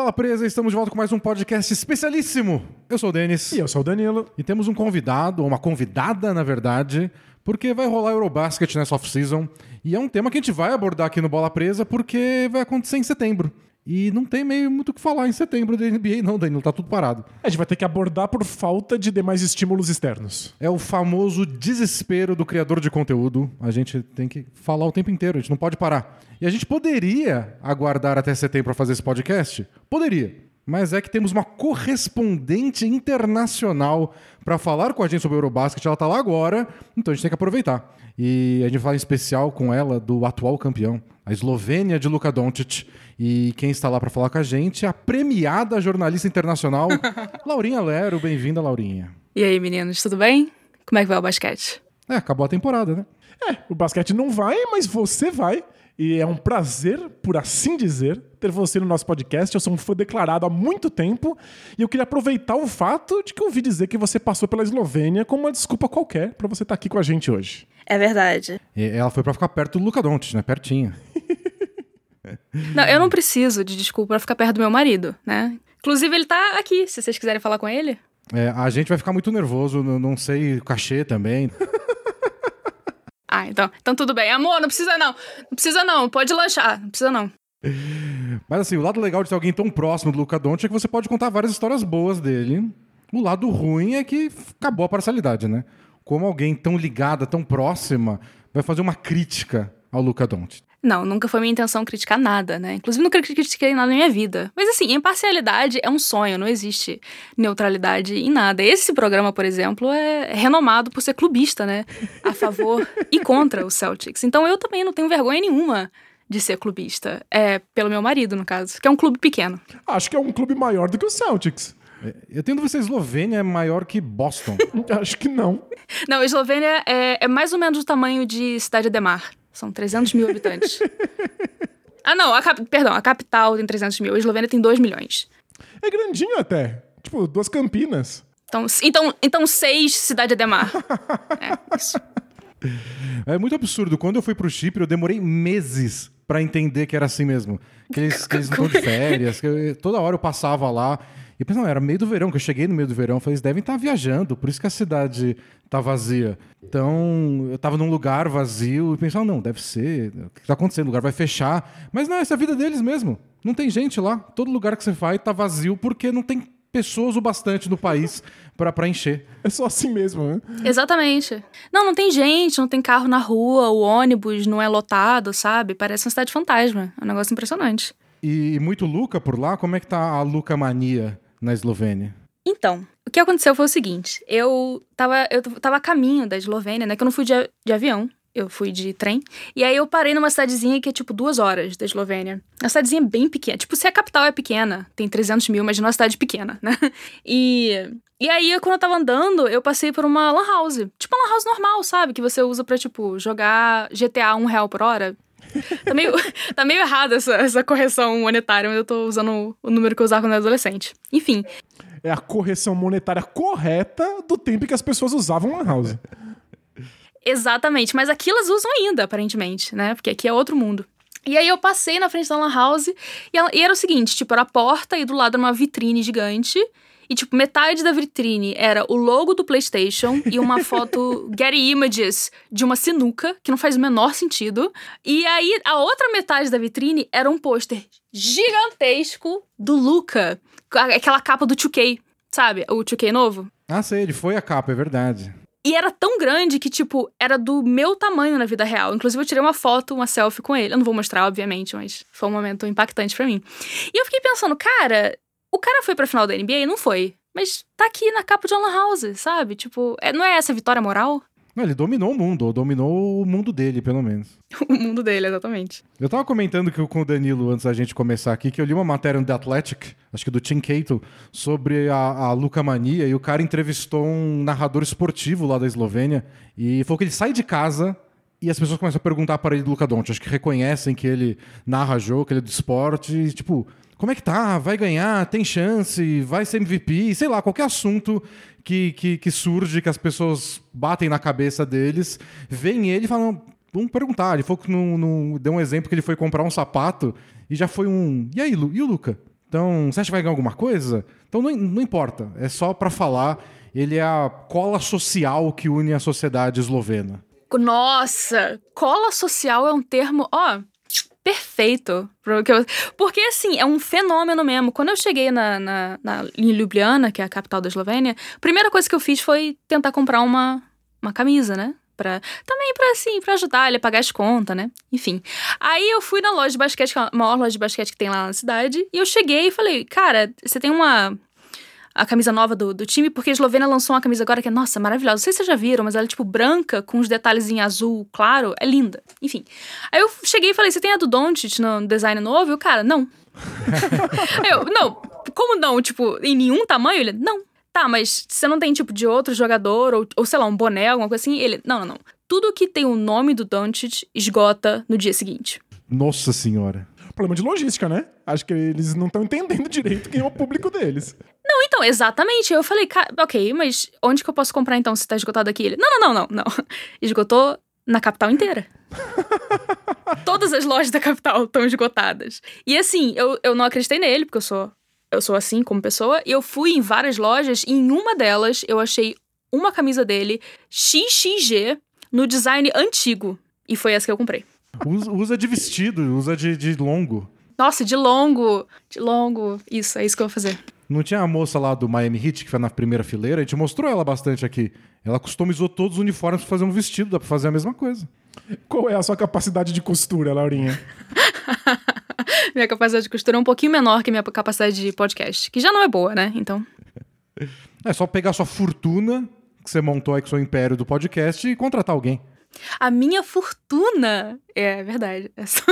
Bola Presa? Estamos de volta com mais um podcast especialíssimo. Eu sou o Denis. E eu sou o Danilo. E temos um convidado, ou uma convidada, na verdade, porque vai rolar Eurobasket nessa off-season. E é um tema que a gente vai abordar aqui no Bola Presa, porque vai acontecer em setembro. E não tem meio muito o que falar em setembro da NBA, não, Danilo. Tá tudo parado. A gente vai ter que abordar por falta de demais estímulos externos. É o famoso desespero do criador de conteúdo. A gente tem que falar o tempo inteiro, a gente não pode parar. E a gente poderia aguardar até setembro para fazer esse podcast? Poderia. Mas é que temos uma correspondente internacional para falar com a gente sobre o Eurobasket. Ela tá lá agora, então a gente tem que aproveitar. E a gente fala em especial com ela do atual campeão, a Eslovênia de Luka Doncic. E quem está lá para falar com a gente é a premiada jornalista internacional, Laurinha Lero. Bem-vinda, Laurinha. E aí, meninos, tudo bem? Como é que vai o basquete? É, acabou a temporada, né? É, o basquete não vai, mas você vai. E é um prazer, por assim dizer, ter você no nosso podcast. Eu sou um fã declarado há muito tempo e eu queria aproveitar o fato de que eu ouvi dizer que você passou pela Eslovênia como uma desculpa qualquer para você estar aqui com a gente hoje. É verdade. E ela foi para ficar perto do Luca Doncic, né? Pertinho. Não, eu não preciso de desculpa pra ficar perto do meu marido, né? Inclusive, ele tá aqui, se vocês quiserem falar com ele. É, a gente vai ficar muito nervoso, não, sei o cachê também. Ah, então, então tudo bem. Amor, não precisa não. Não precisa não, pode lanchar, não precisa não. Mas assim, o lado legal de ter alguém tão próximo do Luca Doncic é que você pode contar várias histórias boas dele. O lado ruim é que acabou a parcialidade, né? Como alguém tão ligada, tão próxima, vai fazer uma crítica ao Luca Doncic. Não, nunca foi minha intenção criticar nada, né? Inclusive, nunca critiquei nada na minha vida. Mas assim, imparcialidade é um sonho, não existe neutralidade em nada. Esse programa, por exemplo, é renomado por ser clubista, né? A favor e contra o Celtics. Então eu também não tenho vergonha nenhuma de ser clubista. É pelo meu marido, no caso, que é um clube pequeno. Acho que é um clube maior do que o Celtics. Eu tenho dúvida se a Eslovênia é maior que Boston. Acho que não. Não, a Eslovênia é, é mais ou menos do tamanho de Cidade Ademar. São 300 mil habitantes. ah, não, a perdão, a capital tem 300 mil, a Eslovênia tem 2 milhões. É grandinho até. Tipo, duas Campinas. Então, então, então seis Cidade Ademar. é, isso. É muito absurdo. Quando eu fui pro Chipre, eu demorei meses para entender que era assim mesmo. Que eles, que eles não estão de férias. Toda hora eu passava lá. E pensava, não, era meio do verão, que eu cheguei no meio do verão. Falei, eles devem estar viajando, por isso que a cidade tá vazia. Então, eu tava num lugar vazio e pensava, não, deve ser. O que tá acontecendo? O lugar vai fechar. Mas não, essa é a vida deles mesmo. Não tem gente lá. Todo lugar que você vai tá vazio porque não tem pessoas o bastante no país para encher. É só assim mesmo, né? Exatamente. Não, não tem gente, não tem carro na rua, o ônibus não é lotado, sabe? Parece uma cidade fantasma. É um negócio impressionante. E muito Luca por lá? Como é que tá a Luca mania na Eslovênia? Então, o que aconteceu foi o seguinte: eu tava, eu tava a caminho da Eslovênia, né? Que eu não fui de, de avião, eu fui de trem. E aí eu parei numa cidadezinha que é tipo duas horas da Eslovênia. A cidadezinha é bem pequena. Tipo, se a capital é pequena, tem 300 mil, mas uma cidade pequena, né? E. E aí, quando eu tava andando, eu passei por uma lan house. Tipo uma lan house normal, sabe? Que você usa pra, tipo, jogar GTA um real por hora. Tá meio, tá meio errada essa, essa correção monetária, mas eu tô usando o número que eu usava quando eu era adolescente. Enfim. É a correção monetária correta do tempo que as pessoas usavam lan house. Exatamente, mas aqui elas usam ainda, aparentemente, né? Porque aqui é outro mundo. E aí eu passei na frente da lan house e, ela, e era o seguinte, tipo, era a porta e do lado era uma vitrine gigante. E, tipo, metade da vitrine era o logo do PlayStation e uma foto Getty Images de uma sinuca, que não faz o menor sentido. E aí, a outra metade da vitrine era um pôster gigantesco do Luca. Aquela capa do 2K, sabe? O 2K novo. Ah, sei, ele foi a capa, é verdade. E era tão grande que, tipo, era do meu tamanho na vida real. Inclusive, eu tirei uma foto, uma selfie com ele. Eu não vou mostrar, obviamente, mas foi um momento impactante para mim. E eu fiquei pensando, cara, o cara foi pra final da NBA? Não foi. Mas tá aqui na capa de Alan House, sabe? Tipo, é, não é essa vitória moral? Não, ele dominou o mundo, ou dominou o mundo dele, pelo menos. o mundo dele, exatamente. Eu tava comentando que, com o Danilo, antes da gente começar aqui, que eu li uma matéria no The Athletic, acho que do Tim Cato, sobre a, a Luca Mania, e o cara entrevistou um narrador esportivo lá da Eslovênia, e falou que ele sai de casa e as pessoas começam a perguntar para ele do Luca Doncic, acho que reconhecem que ele narra jogo, que ele é do esporte, e, tipo, como é que tá? Vai ganhar? Tem chance? Vai ser MVP? Sei lá, qualquer assunto que, que, que surge, que as pessoas batem na cabeça deles, vem ele e falam. Vamos perguntar. Ele foi no, no, deu um exemplo que ele foi comprar um sapato e já foi um. E aí, Lu? E o Luca? Então, você acha que vai ganhar alguma coisa? Então não, não importa, é só pra falar. Ele é a cola social que une a sociedade eslovena. Nossa, cola social é um termo, ó, perfeito. Porque, assim, é um fenômeno mesmo. Quando eu cheguei na, na, na, em Ljubljana, que é a capital da Eslovênia, a primeira coisa que eu fiz foi tentar comprar uma, uma camisa, né? Pra, também pra, assim, pra ajudar ele a pagar as contas, né? Enfim. Aí eu fui na loja de basquete, que é a maior loja de basquete que tem lá na cidade, e eu cheguei e falei, cara, você tem uma a camisa nova do, do time, porque a Eslovênia lançou uma camisa agora que é, nossa, maravilhosa. Não sei se vocês já viram, mas ela é tipo branca, com os detalhes em azul claro. É linda. Enfim. Aí eu cheguei e falei: você tem a do Doncic no design novo? E o cara, não. eu, não, como não? Tipo, em nenhum tamanho? Ele, não. Tá, mas você não tem tipo de outro jogador, ou, ou sei lá, um boné, alguma coisa assim? Ele, não, não, não. Tudo que tem o nome do Doncic esgota no dia seguinte. Nossa senhora problema de logística, né? Acho que eles não estão entendendo direito quem é o público deles. Não, então, exatamente. Eu falei, ok, mas onde que eu posso comprar então se tá esgotado aqui? Ele, não, não, não, não, não. Esgotou na capital inteira. Todas as lojas da capital estão esgotadas. E assim, eu, eu não acreditei nele, porque eu sou, eu sou assim como pessoa. E eu fui em várias lojas e em uma delas eu achei uma camisa dele XXG no design antigo. E foi essa que eu comprei. Usa, usa de vestido, usa de, de longo. Nossa, de longo, de longo. Isso, é isso que eu vou fazer. Não tinha a moça lá do Miami Heat que foi na primeira fileira? A gente mostrou ela bastante aqui. Ela customizou todos os uniformes para fazer um vestido, dá pra fazer a mesma coisa. Qual é a sua capacidade de costura, Laurinha? minha capacidade de costura é um pouquinho menor que minha capacidade de podcast, que já não é boa, né? Então. É só pegar sua fortuna que você montou aí com o seu império do podcast e contratar alguém. A minha fortuna. É verdade. É só...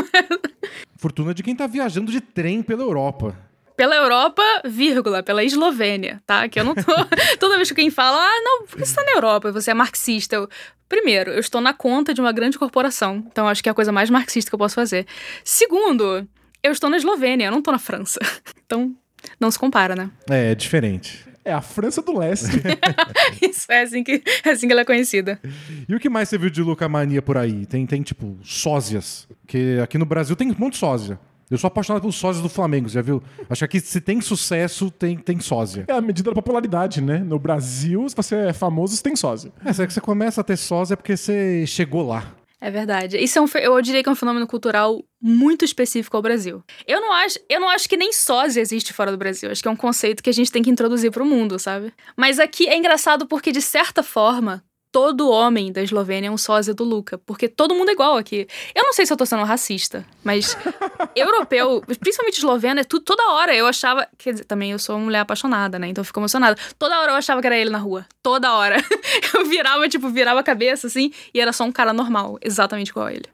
fortuna de quem tá viajando de trem pela Europa. Pela Europa, vírgula, pela Eslovênia, tá? Que eu não tô. Toda vez que alguém fala, ah, não, por que você tá na Europa? Você é marxista. Eu... Primeiro, eu estou na conta de uma grande corporação. Então, acho que é a coisa mais marxista que eu posso fazer. Segundo, eu estou na Eslovênia, eu não estou na França. Então, não se compara, né? É, é diferente. É a França do Leste. Isso, é assim, que, é assim que ela é conhecida. E o que mais você viu de Luca Mania por aí? Tem, tem tipo, sósias. Que aqui no Brasil tem um monte de sósia. Eu sou apaixonado pelos sósias do Flamengo, já viu? Acho que aqui, se tem sucesso, tem, tem sósia. É a medida da popularidade, né? No Brasil, se você é famoso, você tem sósia. É, se é que você começa a ter sósia é porque você chegou lá. É verdade. Isso é um, eu diria que é um fenômeno cultural muito específico ao Brasil. Eu não acho, eu não acho que nem sósia existe fora do Brasil. Acho que é um conceito que a gente tem que introduzir para o mundo, sabe? Mas aqui é engraçado porque de certa forma todo homem da Eslovênia é um sósia do Luca, porque todo mundo é igual aqui. Eu não sei se eu tô sendo racista, mas europeu, principalmente esloveno, é tudo toda hora eu achava, quer dizer, também eu sou uma mulher apaixonada, né? Então eu fico emocionada. Toda hora eu achava que era ele na rua, toda hora. Eu virava, tipo, virava a cabeça assim e era só um cara normal, exatamente igual a ele.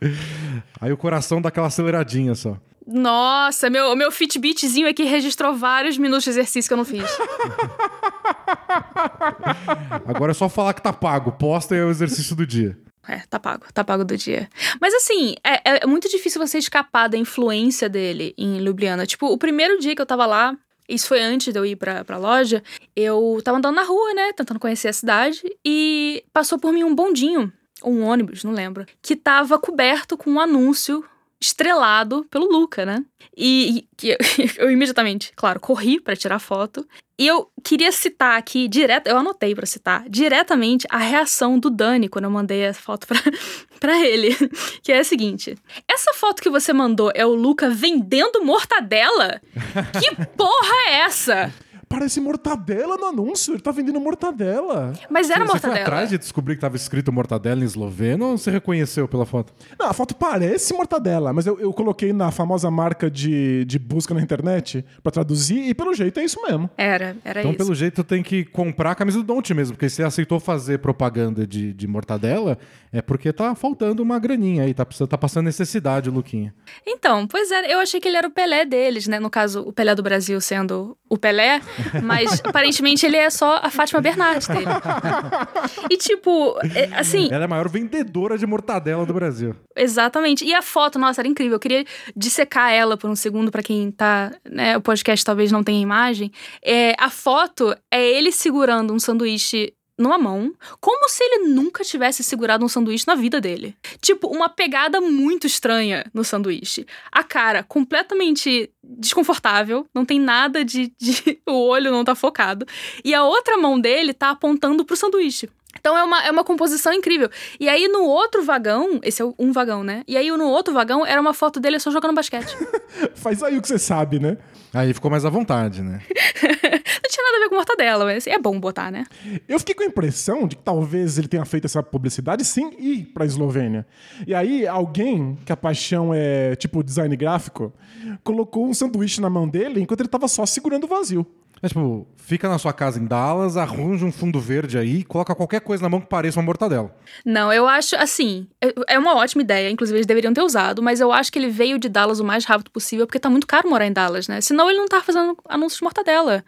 Aí o coração dá aquela aceleradinha só. Nossa, meu, meu Fitbitzinho aqui registrou vários minutos de exercício que eu não fiz. Agora é só falar que tá pago. Posta é o exercício do dia. É, tá pago, tá pago do dia. Mas assim, é, é muito difícil você escapar da influência dele em Ljubljana. Tipo, o primeiro dia que eu tava lá, isso foi antes de eu ir pra, pra loja, eu tava andando na rua, né, tentando conhecer a cidade, e passou por mim um bondinho, um ônibus, não lembro, que tava coberto com um anúncio estrelado pelo Luca, né? E, e eu, eu, imediatamente, claro, corri para tirar foto. E eu queria citar aqui, direto, eu anotei para citar, diretamente a reação do Dani quando eu mandei a foto para ele. Que é a seguinte: Essa foto que você mandou é o Luca vendendo mortadela? que porra é essa? Parece mortadela no anúncio. Ele tá vendendo mortadela. Mas era você, mortadela. Você foi atrás de descobrir que tava escrito mortadela em esloveno ou você reconheceu pela foto? Não, a foto parece mortadela, mas eu, eu coloquei na famosa marca de, de busca na internet para traduzir e pelo jeito é isso mesmo. Era, era então, isso. pelo jeito, tem que comprar a camisa do Don't mesmo, porque você aceitou fazer propaganda de, de mortadela, é porque tá faltando uma graninha aí, tá, tá passando necessidade, Luquinha. Então, pois é, eu achei que ele era o Pelé deles, né? No caso, o Pelé do Brasil sendo o Pelé. Mas aparentemente ele é só a Fátima Bernardes dele. E tipo, é, assim. Ela é a maior vendedora de mortadela do Brasil. Exatamente. E a foto, nossa, era incrível. Eu queria dissecar ela por um segundo para quem tá. Né, o podcast talvez não tenha imagem. É, a foto é ele segurando um sanduíche numa mão, como se ele nunca tivesse segurado um sanduíche na vida dele. Tipo, uma pegada muito estranha no sanduíche. A cara completamente desconfortável, não tem nada de, de. o olho não tá focado. E a outra mão dele tá apontando pro sanduíche. Então é uma, é uma composição incrível. E aí no outro vagão, esse é um vagão, né? E aí no outro vagão era uma foto dele só jogando basquete. Faz aí o que você sabe, né? Aí ficou mais à vontade, né? Não tinha nada a ver com mortadela, mas é bom botar, né? Eu fiquei com a impressão de que talvez ele tenha feito essa publicidade sim ir pra Eslovênia. E aí alguém, que a paixão é tipo design gráfico, colocou um sanduíche na mão dele enquanto ele tava só segurando o vazio. É tipo, fica na sua casa em Dallas, arranja um fundo verde aí, coloca qualquer coisa na mão que pareça uma mortadela. Não, eu acho, assim, é- é uma ótima ideia, inclusive eles deveriam ter usado, mas eu acho que ele veio de Dallas o mais rápido possível, porque tá muito caro morar em Dallas, né? Senão ele não tá fazendo anúncios de mortadela.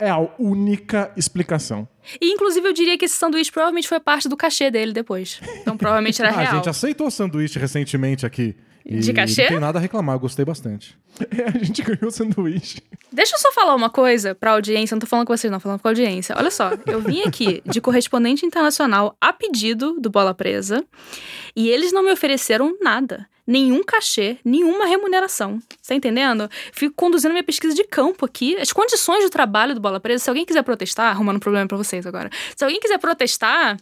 É a única explicação. E, inclusive, eu diria que esse sanduíche provavelmente foi parte do cachê dele depois. Então, provavelmente era Ah, a real. gente aceitou sanduíche recentemente aqui. De cachê? Não tem nada a reclamar, eu gostei bastante. É, a gente ganhou o sanduíche. Deixa eu só falar uma coisa pra audiência, não tô falando com vocês, não, falando com a audiência. Olha só, eu vim aqui de correspondente internacional a pedido do Bola Presa e eles não me ofereceram nada. Nenhum cachê, nenhuma remuneração. Tá entendendo? Fico conduzindo minha pesquisa de campo aqui. As condições de trabalho do Bola Presa, se alguém quiser protestar, arrumando um problema pra vocês agora. Se alguém quiser protestar,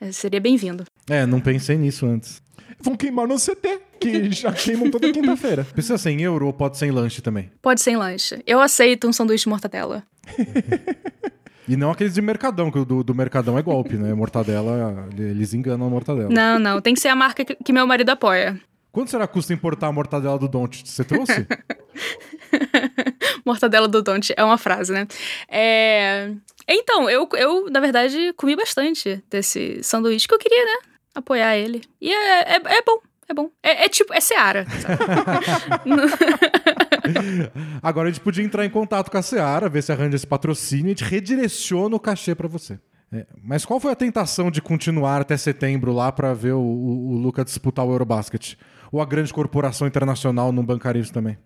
eh, seria bem-vindo. É, não pensei nisso antes. Vão queimar no CT, que já queimam toda quinta-feira. Precisa ser em euro ou pode ser em lanche também. Pode ser em lanche. Eu aceito um sanduíche de mortadela. E não aqueles de Mercadão, que o do, do Mercadão é golpe, né? Mortadela, eles enganam a mortadela. Não, não. Tem que ser a marca que, que meu marido apoia. Quanto será que custa importar a mortadela do Don't? Você trouxe? Mortadela do Don't é uma frase, né? É... Então, eu, eu, na verdade, comi bastante desse sanduíche que eu queria, né? Apoiar ele. E é, é, é bom, é bom. É, é tipo, é Seara. Agora a gente podia entrar em contato com a Seara, ver se arranja esse patrocínio e a gente redireciona o cachê pra você. É, mas qual foi a tentação de continuar até setembro lá pra ver o, o, o Luca disputar o Eurobasket? Ou a grande corporação internacional não bancar isso também?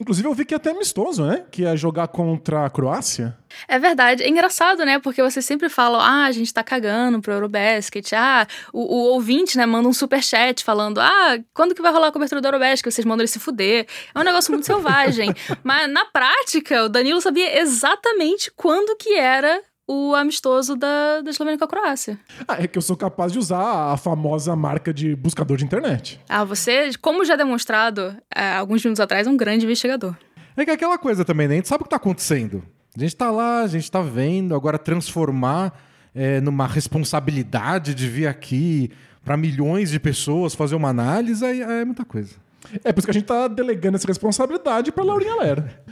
Inclusive, eu vi que é até amistoso, né? Que ia jogar contra a Croácia. É verdade. É engraçado, né? Porque vocês sempre falam, ah, a gente tá cagando pro Eurobasket. Ah, o, o ouvinte, né, manda um superchat falando, ah, quando que vai rolar a cobertura do Eurobasket? Vocês mandam ele se fuder. É um negócio muito selvagem. Mas, na prática, o Danilo sabia exatamente quando que era o amistoso da, da Eslovênia com a Croácia. Ah, é que eu sou capaz de usar a famosa marca de buscador de internet. Ah, você, como já demonstrado é, alguns minutos atrás, é um grande investigador. É que é aquela coisa também, né? A gente sabe o que tá acontecendo. A gente tá lá, a gente tá vendo, agora transformar é, numa responsabilidade de vir aqui pra milhões de pessoas fazer uma análise, aí é muita coisa. É por isso que a gente tá delegando essa responsabilidade pra Laurinha Lera.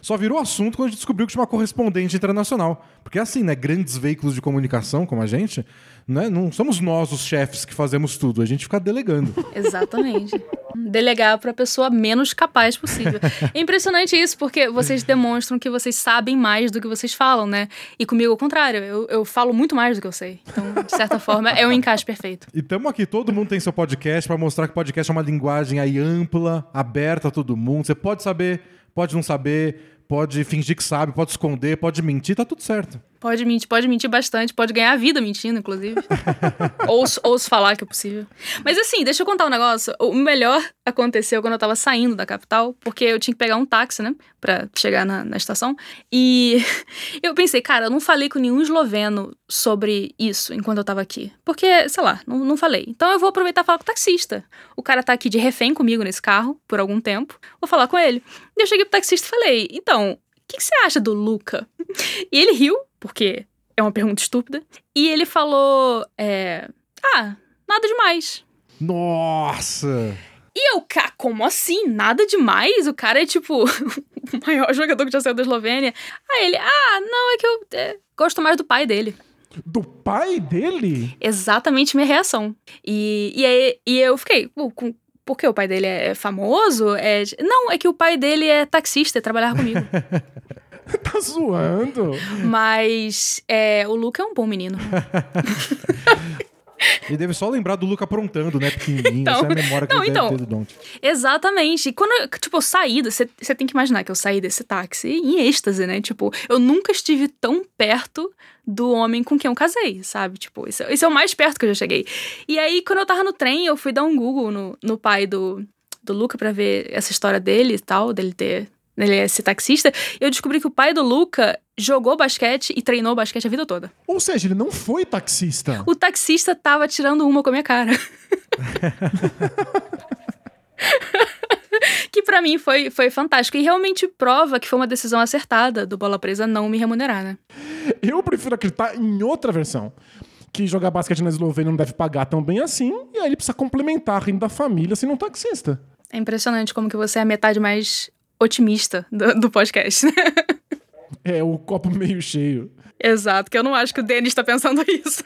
Só virou assunto quando a gente descobriu que tinha uma correspondente internacional. Porque assim, né? Grandes veículos de comunicação como a gente, né? Não somos nós os chefes que fazemos tudo, a gente fica delegando. Exatamente. Delegar para a pessoa menos capaz possível. É impressionante isso, porque vocês demonstram que vocês sabem mais do que vocês falam, né? E comigo, ao contrário, eu, eu falo muito mais do que eu sei. Então, de certa forma, é um encaixe perfeito. E estamos aqui, todo mundo tem seu podcast para mostrar que podcast é uma linguagem aí ampla, aberta a todo mundo. Você pode saber, pode não saber, pode fingir que sabe, pode esconder, pode mentir, tá tudo certo. Pode mentir, pode mentir bastante, pode ganhar a vida mentindo, inclusive. ouço, ouço falar que é possível. Mas assim, deixa eu contar um negócio. O melhor aconteceu quando eu tava saindo da capital, porque eu tinha que pegar um táxi, né? Pra chegar na, na estação. E eu pensei, cara, eu não falei com nenhum esloveno sobre isso enquanto eu tava aqui. Porque, sei lá, não, não falei. Então eu vou aproveitar e falar com o taxista. O cara tá aqui de refém comigo nesse carro por algum tempo. Vou falar com ele. E eu cheguei pro taxista e falei, então, que, que você acha do Luca? E ele riu, porque é uma pergunta estúpida. E ele falou: é, Ah, nada demais. Nossa! E eu, cá, como assim? Nada demais? O cara é tipo o maior jogador que já saiu da Eslovênia. Aí ele, ah, não, é que eu é, gosto mais do pai dele. Do pai dele? Exatamente minha reação. E, e, aí, e eu fiquei, "Pô, com- por que o pai dele é famoso? É, não, é que o pai dele é taxista e trabalhava comigo. Tá zoando? Mas é, o Luca é um bom menino. Ele deve só lembrar do Luca aprontando, né? Pequenininho. Então, Essa é a memória que não, ele então, deve ter do Don't. Exatamente. E quando, eu, tipo, eu saí, você você tem que imaginar que eu saí desse táxi em êxtase, né? Tipo, eu nunca estive tão perto do homem com quem eu casei, sabe? Tipo, isso, isso é o mais perto que eu já cheguei. E aí, quando eu tava no trem, eu fui dar um Google no, no pai do, do Luca pra ver essa história dele e tal, dele ter. Ele é esse taxista, eu descobri que o pai do Luca jogou basquete e treinou basquete a vida toda. Ou seja, ele não foi taxista. O taxista tava tirando uma com a minha cara. que pra mim foi, foi fantástico. E realmente prova que foi uma decisão acertada do Bola Presa não me remunerar, né? Eu prefiro acreditar em outra versão. Que jogar basquete na Eslovênia não deve pagar tão bem assim, e aí ele precisa complementar a renda da família sendo um taxista. É impressionante como que você é a metade mais otimista do, do podcast. né? É o copo meio cheio. Exato, que eu não acho que o Denis tá pensando isso.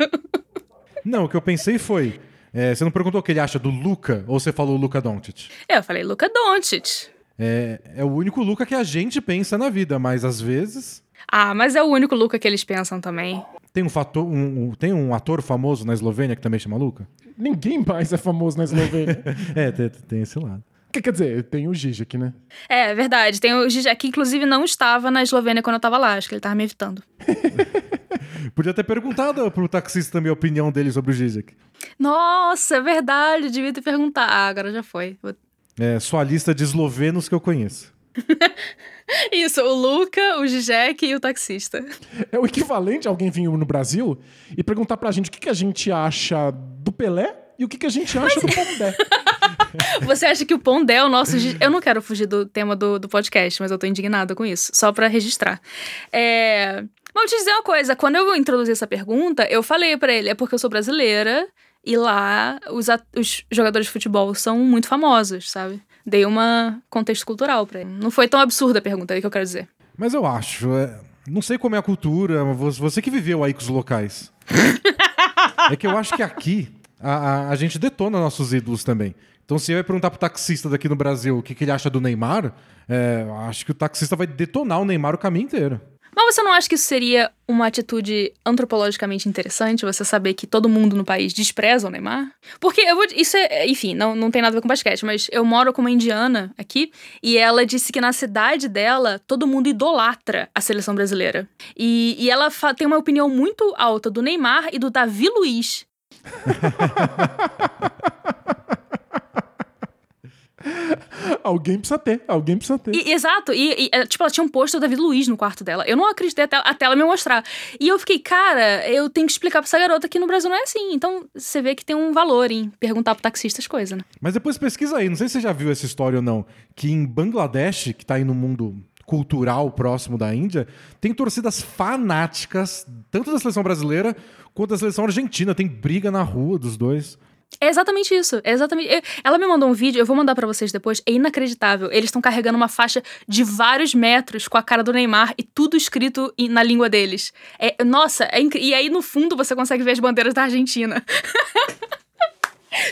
Não, o que eu pensei foi. é, você não perguntou o que ele acha do Luca ou você falou Luca Doncic? eu falei, Luca Doncic. É, é o único Luca que a gente pensa na vida, mas às vezes Ah, mas é o único Luca que eles pensam também. tem um, fator, um, um- tem um ator famoso na Eslovênia que também chama Luca? Ninguém mais é famoso na Eslovênia. É, tem, tem esse lado. Que- Quer dizer, tem o Zizek, né? É, é verdade. Tem o Zizek, que inclusive não estava na Eslovênia quando eu tava lá. Acho que ele tava me evitando. Podia ter perguntado pro taxista também a opinião dele sobre o Zizek. Nossa, é verdade. Devia ter perguntado. Ah, agora já foi. Vou- É sua lista de eslovenos que eu conheço. Isso, o Luca, o Zizek e o taxista. É o equivalente a alguém vir no Brasil e perguntar pra gente o que, que a gente acha do Pelé e o que, que a gente acha do Pondé. Você acha que o Pondé é o nosso. Eu não quero fugir do tema do, do podcast, mas eu tô indignada com isso, só pra registrar. É... Vou te dizer uma coisa: quando eu introduzi essa pergunta, eu falei pra ele, é porque eu sou brasileira e lá os, os jogadores de futebol são muito famosos, sabe? Dei uma contexto cultural pra ele. Não foi tão absurda a pergunta, é que eu quero dizer. Mas eu acho. é, não sei como é a cultura, você que viveu aí com os locais. é que eu acho que aqui a, a- a gente detona nossos ídolos também. Então, se eu perguntar pro taxista daqui no Brasil o que, que ele acha do Neymar, é, acho que o taxista vai detonar o Neymar o caminho inteiro. Mas você não acha que isso seria uma atitude antropologicamente interessante, você saber que todo mundo no país despreza o Neymar? Porque eu vou. Isso é. Enfim, não, não tem nada a ver com basquete, mas eu moro com uma indiana aqui e ela disse que na cidade dela todo mundo idolatra a seleção brasileira. E, e ela tem uma opinião muito alta do Neymar e do Davi Luiz. alguém precisa ter, alguém precisa ter. E- exato, e, e, é, tipo, ela tinha um pôster do Davi Luiz no quarto dela. Eu não acreditei até, até ela me mostrar. E eu fiquei, cara, eu tenho que explicar pra essa garota que no Brasil não é assim. Então você vê que tem um valor em perguntar pro taxista as coisas, né? Mas depois pesquisa aí, não sei se você já viu essa história ou não, que em Bangladesh, que tá aí no mundo cultural próximo da Índia, tem torcidas fanáticas, tanto da seleção brasileira quanto da seleção argentina. Tem briga na rua dos dois. É exatamente isso. É exatamente. Ela me mandou um vídeo, eu vou mandar pra vocês depois. É inacreditável. Eles estão carregando uma faixa de vários metros com a cara do Neymar e tudo escrito em- na língua deles. É, nossa, é incri- e aí no fundo você consegue ver as bandeiras da Argentina.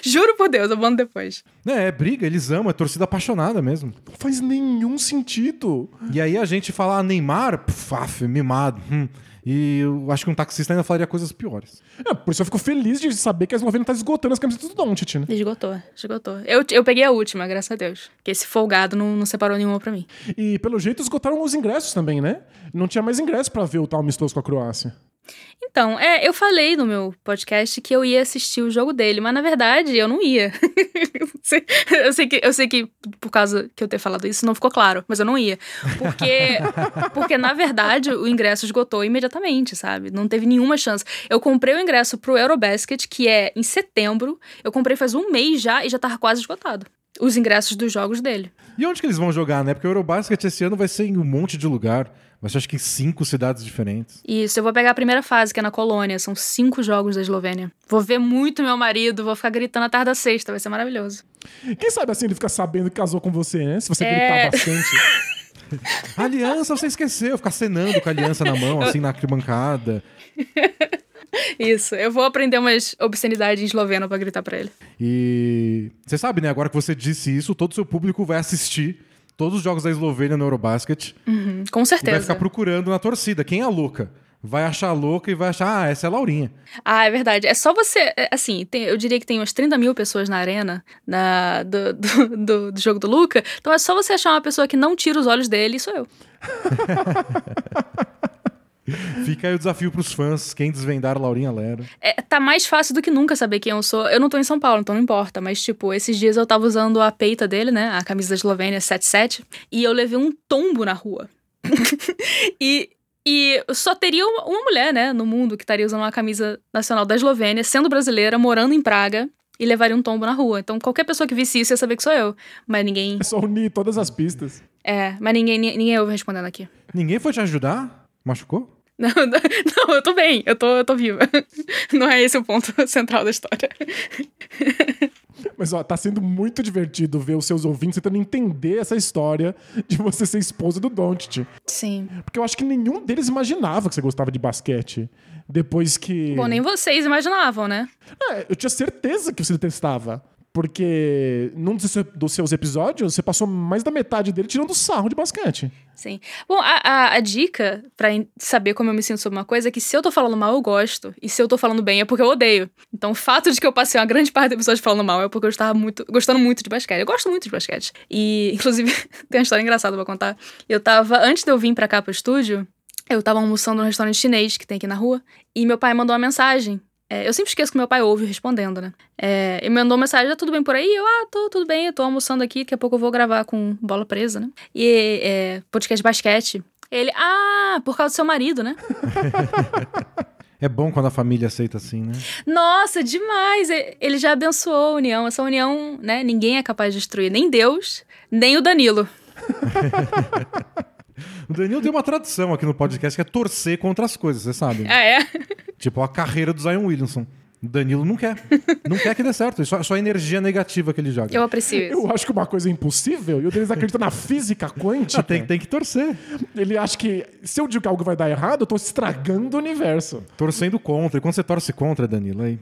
Juro por Deus, eu mando depois. É, é briga, eles amam, é torcida apaixonada mesmo. Não faz nenhum sentido. E aí a gente fala, ah, Neymar, puf, af, mimado. hum. E eu acho que um taxista ainda falaria coisas piores. É, por isso eu fico feliz de saber que a Eslovênia tá esgotando as camisetas do Doncic, né? Esgotou, esgotou. Eu, eu peguei a última, graças a Deus. Porque esse folgado não, não separou nenhuma pra mim. E pelo jeito esgotaram os ingressos também, né? Não tinha mais ingresso pra ver o tal amistoso com a Croácia. Então, é, eu falei no meu podcast que eu ia assistir o jogo dele, mas na verdade eu não ia. eu, sei que, eu sei que por causa que eu ter falado isso não ficou claro, mas eu não ia. Porque, porque na verdade o ingresso esgotou imediatamente, sabe? Não teve nenhuma chance. Eu comprei o ingresso pro Eurobasket, que é em setembro. Eu comprei faz um mês já e já tava quase esgotado. Os ingressos dos jogos dele. E onde que eles vão jogar, né? Porque o Eurobasket esse ano vai ser em um monte de lugar. Ser acho que em cinco cidades diferentes. Isso, eu vou pegar a primeira fase, que é na Colônia. São cinco jogos da Eslovênia. Vou ver muito meu marido, vou ficar gritando a tarde da sexta, vai ser maravilhoso. Quem sabe assim ele fica sabendo que casou com você, né? Se você É. gritar bastante. Aliança, você esqueceu, ficar cenando com a aliança na mão, assim, na arquibancada. Isso, eu vou aprender umas obscenidades em esloveno pra gritar pra ele. E você sabe, né? Agora que você disse isso, todo o seu público vai assistir todos os jogos da Eslovênia no Eurobasket Uhum, com e vai certeza. ficar procurando na torcida. Quem é a louca? vai achar louca e vai achar, ah, essa é a Laurinha. Ah, é verdade. É só você. é, Assim, tem- eu diria que tem umas 30 mil pessoas na arena na, do, do, do- do jogo do Luca. Então é só você achar uma pessoa que não tira os olhos dele, e sou eu. Fica aí o desafio pros fãs, quem desvendar a Laurinha Lero. É, tá mais fácil do que nunca saber quem eu sou. Eu não tô em São Paulo, então não importa. Mas, tipo, esses dias eu tava usando a peita dele, né? A camisa da Eslovênia 77. E eu levei um tombo na rua. e. E só teria uma, mulher, né, no mundo que estaria usando uma camisa nacional da Eslovênia, sendo brasileira, morando em Praga, e levaria um tombo na rua. Então qualquer pessoa que visse isso ia saber que sou eu. Mas ninguém. É só unir todas as pistas. É, mas ninguém, ni- ninguém ouve respondendo aqui. Ninguém foi te ajudar? Machucou? Não, não, eu tô bem, eu tô, eu tô viva. Não é esse o ponto central da história. Mas ó, tá sendo muito divertido ver os seus ouvintes tentando entender essa história de você ser esposa do Doncic. Sim. Porque eu acho que nenhum deles imaginava que você gostava de basquete. Depois que. Bom, nem vocês imaginavam, né? É, eu tinha certeza que você detestava. Porque num dos seus- episódios, você passou mais da metade dele tirando sarro de basquete. Sim. Bom, a, a, a dica en- saber como eu me sinto sobre uma coisa é que se eu tô falando mal, eu gosto. E se eu tô falando bem, é porque eu odeio. Então, o fato de que eu passei uma grande parte do episódio falando mal é porque eu estava muito, gostando muito de basquete. Eu gosto muito de basquete. E, inclusive, tem uma história engraçada pra contar. Eu tava, antes de eu vir pra cá pro estúdio, eu tava almoçando num restaurante chinês que tem aqui na rua. E meu pai mandou uma mensagem. É, eu sempre esqueço que meu pai ouve respondendo, né? É, ele mandou uma mensagem, tá tudo bem por aí? Eu, ah, tô tudo bem, eu tô almoçando aqui, daqui a pouco eu vou gravar com bola presa, né? E é, podcast de basquete. Ele, ah, por causa do seu marido, né? É bom quando a família aceita assim, né? Nossa, demais! Ele já abençoou a união. Essa união, né? Ninguém é capaz de destruir, nem Deus, nem o Danilo. O Danilo tem uma tradição aqui no podcast que é torcer contra as coisas, você sabe. Ah, é? Tipo a carreira do Zion Williamson. O Danilo não quer. Não quer que dê certo. É só, só energia negativa que ele joga. Eu aprecio isso. Eu acho que uma coisa é impossível e o deles acredita na física quântica. Ah, tem, tem que torcer. Ele acha que se eu digo que algo vai dar errado, eu tô estragando o universo. Torcendo contra. E quando você torce contra, Danilo, aí.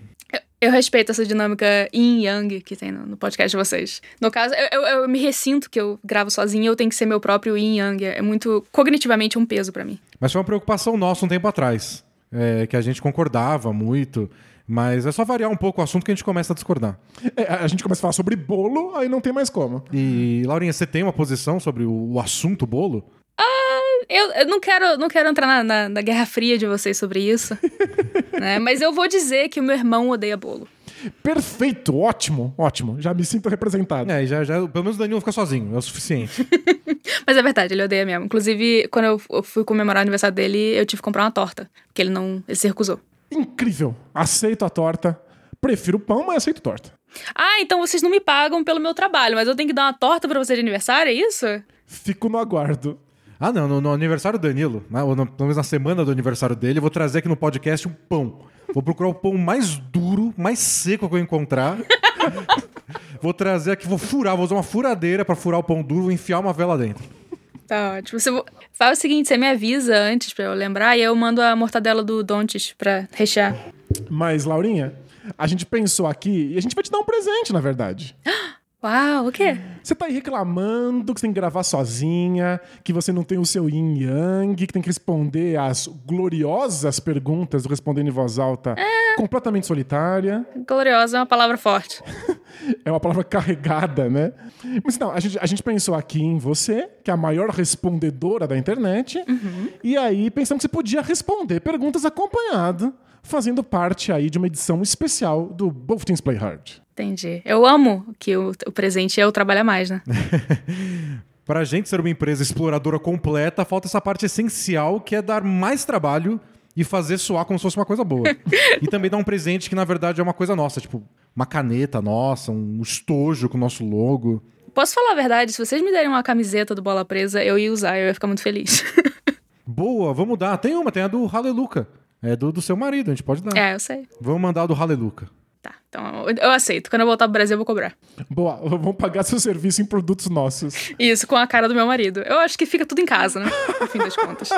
Eu, respeito essa dinâmica yin yang que tem no, no podcast de vocês. No caso, eu, eu- eu me ressinto que eu gravo sozinha e eu tenho que ser meu próprio yin yang. É muito, cognitivamente, um peso pra mim. Mas foi uma preocupação nossa um tempo atrás. é, que a gente concordava muito. Mas é só variar um pouco o assunto que a gente começa a discordar. É, a gente começa a falar sobre bolo, aí não tem mais como. E, Laurinha, você tem uma posição sobre o, o assunto bolo? Eu, eu não quero, não quero entrar na, na- na guerra fria de vocês sobre isso. né? Mas eu vou dizer que o meu irmão odeia bolo. Perfeito, ótimo, ótimo. Já me sinto representado. É, já, já, pelo menos o Danilo fica sozinho, é o suficiente. Mas é verdade, ele odeia mesmo. Inclusive, quando eu, eu fui comemorar o aniversário dele, eu tive que comprar uma torta. Porque ele não. Ele se recusou. Incrível. Aceito a torta. Prefiro pão, mas aceito torta. Ah, então vocês não me pagam pelo meu trabalho, mas eu tenho que dar uma torta pra você de aniversário, é isso? Fico no aguardo. Ah, não, no, no aniversário do Danilo, né, ou no- pelo menos na semana do aniversário dele, eu vou trazer aqui no podcast um pão. Vou procurar o pão mais duro, mais seco que eu encontrar. vou trazer aqui, vou furar, vou usar uma furadeira pra furar o pão duro, vou enfiar uma vela dentro. Tá ótimo. Você faz o seguinte, você me avisa antes pra eu lembrar e eu mando a mortadela do Dontes pra rechear. Mas, Laurinha, a gente pensou aqui e a gente vai te dar um presente, na verdade. Uau, o quê? Você tá aí reclamando que você tem que gravar sozinha, que você não tem o seu yin yang, que tem que responder às gloriosas perguntas do Respondendo em Voz Alta completamente solitária. Gloriosa é uma palavra forte. É uma palavra carregada, né? Mas não, a gente, a gente pensou aqui em você, que é a maior respondedora da internet, e aí pensamos que você podia responder perguntas acompanhado, fazendo parte aí de uma edição especial do Both Teams Play Hard. Entendi. Eu amo que o, o presente é eu trabalhar mais, né? Pra gente ser uma empresa exploradora completa, falta essa parte essencial que é dar mais trabalho e fazer soar como se fosse uma coisa boa. e também dar um presente que na verdade é uma coisa nossa, tipo uma caneta nossa, um estojo com o nosso logo. Posso falar a verdade? Se vocês me derem uma camiseta do Bola Presa, eu ia usar, eu ia ficar muito feliz. Boa, vamos dar. Tem uma, tem a do Haleluca. É do, do seu marido, a gente pode dar. é, eu sei. Vamos mandar do Haleluca. Tá, então eu- eu aceito. Quando eu voltar pro Brasil, eu vou cobrar. Boa, vamos pagar seu serviço em produtos nossos. Isso, com a cara do meu marido. Eu acho que fica tudo em casa, né? No fim das contas.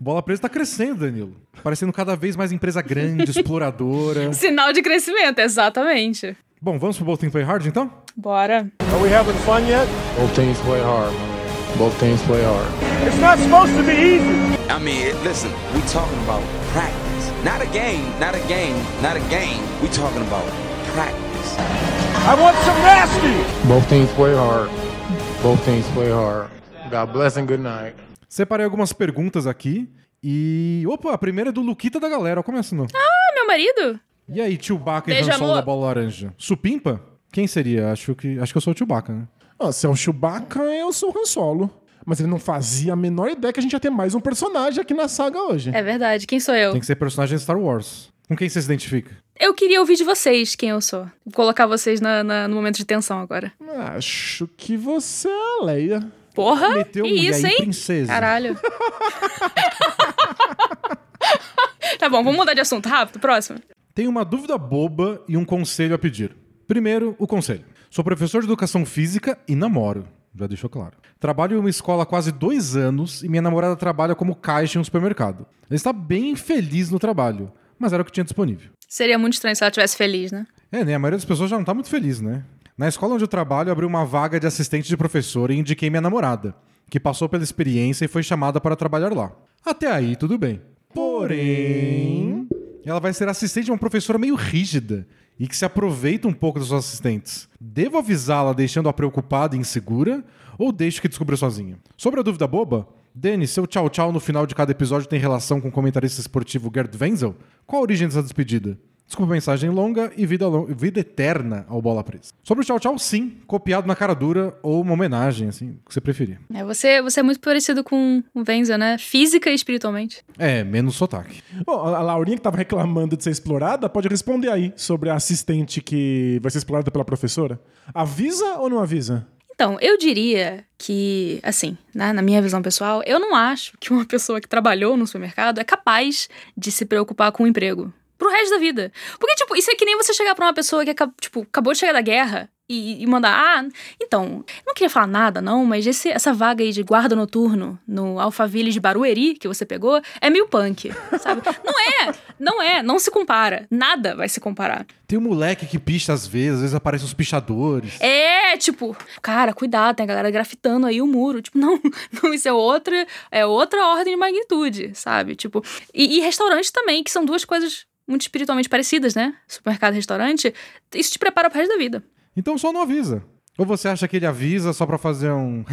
Bola Presa tá crescendo, Danilo. Parecendo cada vez mais empresa grande, exploradora. Sinal de crescimento, exatamente. Bom, vamos pro Both Team Play Hard então? Bora. Are we having fun yet? Both teams play hard. Both teams play hard. It's not supposed to be easy. I mean, listen, we talking about practice. Not a game, not a game, not a game. We talking about practice. I want some nasty. Both teams play hard. Both teams play hard. God bless and good night. Separei algumas perguntas aqui e. Opa, a primeira é do Luquita da galera. Começa no. Ah, meu marido? E aí, Chewbacca e Beijo, Han Solo da bola laranja? Supimpa? Quem seria? Acho que, acho que eu sou o Chewbacca, né? Ah, se é o Chewbacca, eu sou o Han Solo. Mas ele não fazia a menor ideia que a gente ia ter mais um personagem aqui na saga hoje. É verdade. Quem sou eu? Tem que ser personagem de Star Wars. Com quem você se identifica? Eu queria ouvir de vocês quem eu sou. Vou colocar vocês na- na- no momento de tensão agora. Acho que você é a Leia. Porra! Meteu e isso, aí, hein? princesa? Caralho. tá bom, vamos mudar de assunto rápido. Próximo. Tenho uma dúvida boba e um conselho a pedir. Primeiro, o conselho. Sou professor de educação física e namoro. Já deixou claro. Trabalho em uma escola há quase dois anos e minha namorada trabalha como caixa em um supermercado. Ela está bem feliz no trabalho, mas era o que tinha disponível. Seria muito estranho se ela estivesse feliz, né? É, né? A maioria das pessoas já não tá muito feliz, né? Na escola onde eu trabalho, abri uma vaga de assistente de professor e indiquei minha namorada, que passou pela experiência e foi chamada para trabalhar lá. Até aí, tudo bem. Porém, ela vai ser assistente de uma professora meio rígida e que se aproveita um pouco dos seus assistentes. Devo avisá-la deixando-a preocupada e insegura ou deixo que descubra sozinha? Sobre a dúvida boba, Denis, seu tchau tchau no final de cada episódio tem relação com o comentarista esportivo Gerd Wenzel? Qual a origem dessa despedida? Desculpa a mensagem longa e vida, lo- vida eterna ao Bola Presa. Sobre o tchau tchau, sim, copiado na cara dura ou uma homenagem, assim, o que você preferir. É, você, você é muito parecido com o Venza, né? Física e espiritualmente. É, menos sotaque. Bom, a Laurinha que tava reclamando de ser explorada, pode responder aí sobre a assistente que vai ser explorada pela professora. Avisa ou não avisa? Então, eu diria que, assim, né, na minha visão pessoal, eu não acho que uma pessoa que trabalhou no supermercado é capaz de se preocupar com o emprego. Pro resto da vida. Porque, tipo, isso é que nem você chegar pra uma pessoa que tipo, acabou de chegar da guerra e, e mandar, ah, então, não queria falar nada, não, mas esse- essa vaga aí de guarda noturno no Alphaville de Barueri que você pegou é meio punk, sabe? não é, não é, não se compara. Nada vai se comparar. Tem um moleque que picha às vezes, às vezes aparecem os pichadores. É, tipo, cara, cuidado, tem a galera grafitando aí o muro. Tipo, não, não, isso é outra, é outra ordem de magnitude, sabe? Tipo, e, e restaurante também, que são duas coisas muito espiritualmente parecidas, né? Supermercado restaurante, isso te prepara pro resto da vida. Então só não avisa. Ou você acha que ele avisa só pra fazer um.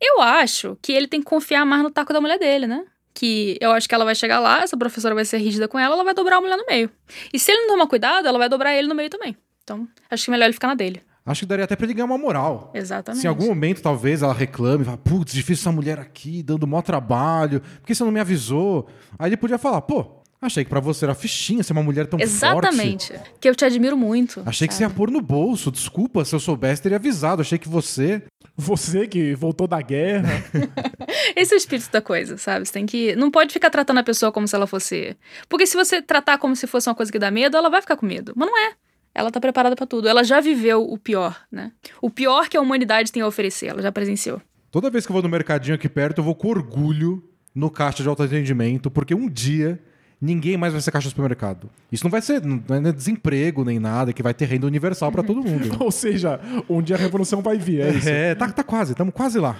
Eu acho que ele tem que confiar mais no taco da mulher dele, né? Que eu acho que ela vai chegar lá, essa professora vai ser rígida com ela, ela vai dobrar a mulher no meio. E se ele não tomar cuidado, ela vai dobrar ele no meio também. Então, acho que é melhor ele ficar na dele. Acho que daria até pra ele ganhar uma moral. Exatamente. Se em algum momento, talvez, ela reclame, fala, putz, difícil essa mulher aqui, dando mó trabalho, por que você não me avisou? Aí ele podia falar, pô, achei que pra você era fichinha ser uma mulher tão forte. Exatamente. Que eu te admiro muito. Achei que você ia pôr no bolso, desculpa, se eu soubesse, teria avisado. Achei que você. Você que voltou da guerra. Esse é o espírito da coisa, sabe? Você tem que. Não pode ficar tratando a pessoa como se ela fosse. Porque se você tratar como se fosse uma coisa que dá medo, ela vai ficar com medo. Mas não é. Ela tá preparada pra tudo. Ela já viveu o pior, né? O pior que a humanidade tem a oferecer. Ela já presenciou. Toda vez que eu vou no mercadinho aqui perto, eu vou com orgulho no caixa de autoatendimento, porque um dia ninguém mais vai ser caixa de supermercado. Isso não vai ser não é desemprego nem nada, que vai ter renda universal pra todo mundo. Ou seja, um dia a revolução vai vir, é isso. É, tá, tá quase, estamos quase lá.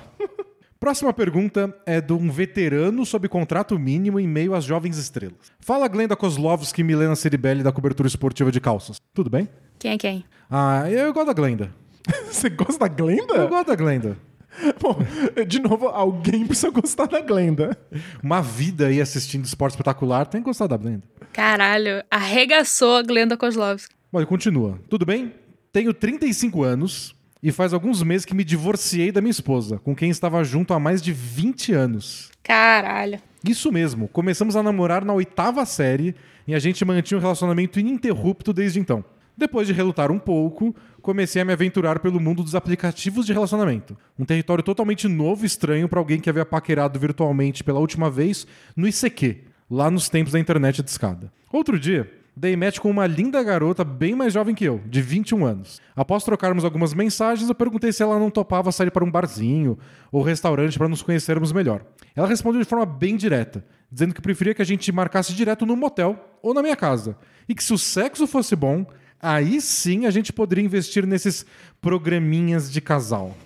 Próxima pergunta é de um veterano sob contrato mínimo em meio às jovens estrelas. Fala Glenda Kozlovski e Milena Ceribelli da cobertura esportiva de calças. Tudo bem? Quem é quem? Ah, eu gosto da Glenda. Você gosta da Eu Glenda? gosto da Glenda. Bom, de novo, alguém precisa gostar da Glenda. Uma vida aí assistindo esporte espetacular, tem que gostar da Glenda. Caralho, arregaçou a Glenda Kozlovski. Bom, e continua. Tudo bem? Tenho 35 anos e faz alguns meses que me divorciei da minha esposa, com quem estava junto há mais de 20 anos. Caralho. Isso mesmo, começamos a namorar na oitava série e a gente mantinha um relacionamento ininterrupto desde então. Depois de relutar um pouco, comecei a me aventurar pelo mundo dos aplicativos de relacionamento. Um território totalmente novo e estranho para alguém que havia paquerado virtualmente pela última vez no ICQ, lá nos tempos da internet de escada. Outro dia, dei match com uma linda garota bem mais jovem que eu, de 21 anos. Após trocarmos algumas mensagens, eu perguntei se ela não topava sair para um barzinho ou restaurante para nos conhecermos melhor. Ela respondeu de forma bem direta, dizendo que preferia que a gente marcasse direto no motel ou na minha casa, e que se o sexo fosse bom, aí sim a gente poderia investir nesses programinhas de casal.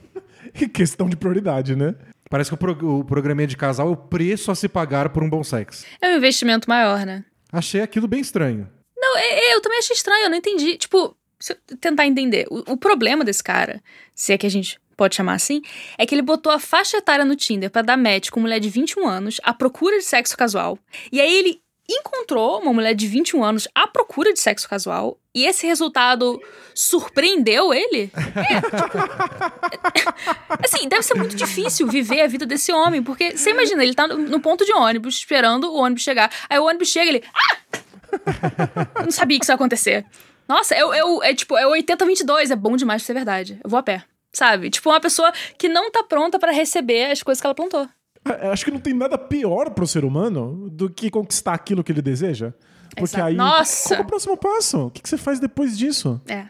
Que questão de prioridade, né? Parece que o, pro, o programinha de casal é o preço a se pagar por um bom sexo. É um investimento maior, né? Achei aquilo bem estranho. Não, é- é, eu também achei estranho, eu não entendi. Tipo, se eu tentar entender. O, o problema desse cara, se é que a gente pode chamar assim, é que ele botou a faixa etária no Tinder pra dar match com mulher de 21 anos à procura de sexo casual. E aí ele encontrou uma mulher de 21 anos à procura de sexo casual. E esse resultado surpreendeu ele? É, tipo, assim, deve ser muito difícil viver a vida desse homem, porque você imagina, ele tá no, ponto de ônibus, esperando o ônibus chegar. Aí o ônibus chega e ele. Ah! Eu não sabia que isso ia acontecer. Nossa, eu, eu, é tipo, é 80-22, é bom demais pra ser verdade. Eu vou a pé. Sabe? Tipo, uma pessoa que não tá pronta pra receber as coisas que ela plantou. É, Acho que não tem nada pior pro ser humano do que conquistar aquilo que ele deseja. Porque Exato. aí. Nossa! Qual é o próximo passo? O que que você faz depois disso? É.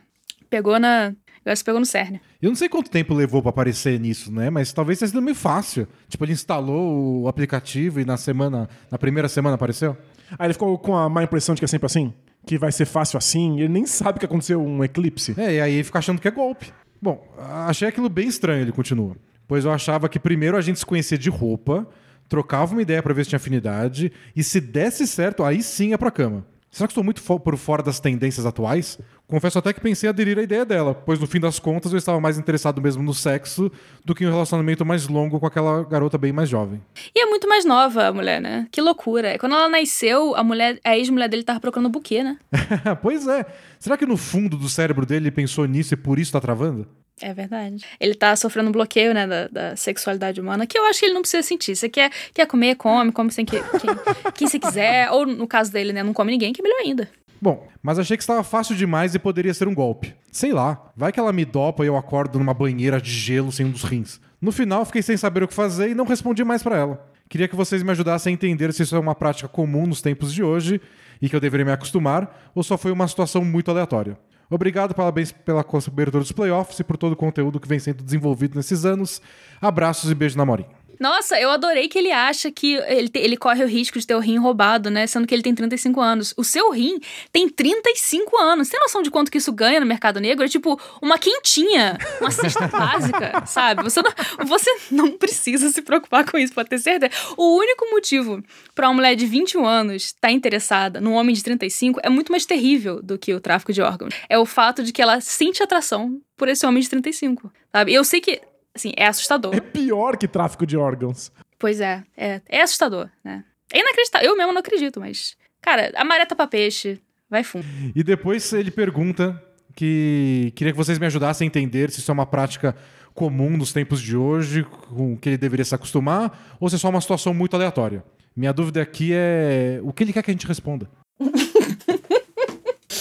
Pegou na. Agora você pegou no cerne. Eu não sei quanto tempo levou pra aparecer nisso, né? Mas talvez tenha sido meio fácil. Tipo, ele instalou o aplicativo e na semana, na primeira semana apareceu. Aí ele ficou com a má impressão de que é sempre assim? Que vai ser fácil assim? Ele nem sabe que aconteceu um eclipse. É, e aí ele fica achando que é golpe. Bom, achei aquilo bem estranho, ele continua. Pois eu achava que primeiro a gente se conhecia de roupa, trocava uma ideia pra ver se tinha afinidade, e se desse certo, aí sim ia pra cama. Será que estou muito fo- por fora das tendências atuais? Confesso até que pensei em aderir à ideia dela, pois no fim das contas eu estava mais interessado mesmo no sexo do que em um relacionamento mais longo com aquela garota bem mais jovem. E é muito mais nova a mulher, né? Que loucura. Quando ela nasceu, a mulher, a ex-mulher dele tava procurando buquê, né? pois é. Será que no fundo do cérebro dele ele pensou nisso e por isso tá travando? É verdade. Ele tá sofrendo um bloqueio, né, da, da sexualidade humana, que eu acho que ele não precisa sentir. Você quer, quer comer, come, come sem que, quem, quem você quiser. Ou no caso dele, né, não come ninguém, que é melhor ainda. Bom, mas achei que estava fácil demais e poderia ser um golpe. Sei lá, vai que ela me dopa e eu acordo numa banheira de gelo sem um dos rins. No final, fiquei sem saber o que fazer e não respondi mais pra ela. Queria que vocês me ajudassem a entender se isso é uma prática comum nos tempos de hoje e que eu deveria me acostumar, ou só foi uma situação muito aleatória. Obrigado, parabéns pela cobertura dos playoffs e por todo o conteúdo que vem sendo desenvolvido nesses anos. Abraços e beijo na Morinha. Nossa, eu adorei que ele acha que ele, te- ele corre o risco de ter o rim roubado, né? Sendo que ele tem 35 anos. O seu rim tem 35 anos. Tem noção de quanto que isso ganha no mercado negro? É tipo uma quentinha, uma cesta básica, sabe? Você não, você não precisa se preocupar com isso, pode ter certeza. O único motivo pra uma mulher de 21 anos estar interessada num homem de 35 é muito mais terrível do que o tráfico de órgãos. É o fato de que ela sente atração por esse homem de 35, sabe? Eu sei que, assim, é assustador. É pior que tráfico de órgãos. Pois é, é, é assustador, né? É inacreditável. Eu mesmo não acredito, mas. Cara, a maré tá pra peixe, vai fundo. E depois ele pergunta que queria que vocês me ajudassem a entender se isso é uma prática comum nos tempos de hoje, com que ele deveria se acostumar, ou se é só uma situação muito aleatória. Minha dúvida aqui é o que ele quer que a gente responda.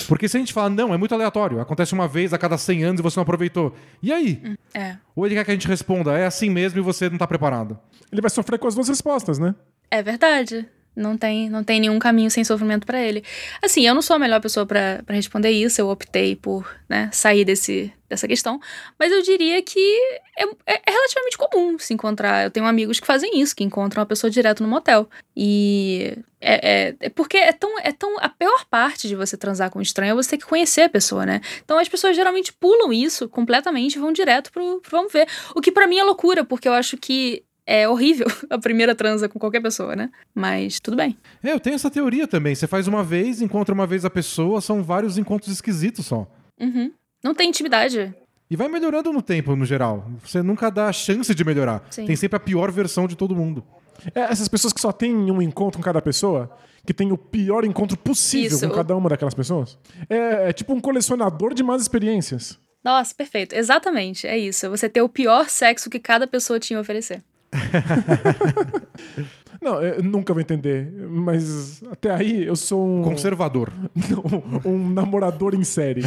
Porque se a gente falar, não, é muito aleatório, acontece uma vez a cada 100 anos e você não aproveitou. E aí? É. Ou ele quer que a gente responda, é assim mesmo e você não tá preparado. Ele vai sofrer com as duas respostas, né? É verdade. Não tem, não tem nenhum caminho sem sofrimento pra ele. Assim, eu não sou a melhor pessoa pra responder isso. Eu optei por né, sair desse, dessa questão. Mas eu diria que é, é- é relativamente comum se encontrar. Eu tenho amigos que fazem isso, que encontram uma pessoa direto no motel. E é, é- é porque é tão, é tão. A pior parte de você transar com um estranho é você ter que conhecer a pessoa, né? Então as pessoas geralmente pulam isso completamente e vão direto pro, pro vamos ver. O que pra mim é loucura, porque eu acho que é horrível a primeira transa com qualquer pessoa, né? Mas tudo bem. É, eu tenho essa teoria também. Você faz uma vez, encontra uma vez a pessoa, são vários encontros esquisitos só. Uhum. Não tem intimidade. E vai melhorando no tempo, no geral. Você nunca dá a chance de melhorar. Sim. Tem sempre a pior versão de todo mundo. É, essas pessoas que só têm um encontro com cada pessoa, que tem o pior encontro possível Isso. com cada uma daquelas pessoas. É, é tipo um colecionador de más experiências. Nossa, perfeito. Exatamente. É isso. Você ter o pior sexo que cada pessoa tinha a oferecer. Não, eu nunca vou entender, mas até aí eu sou um, Conservador. um, um namorador em série.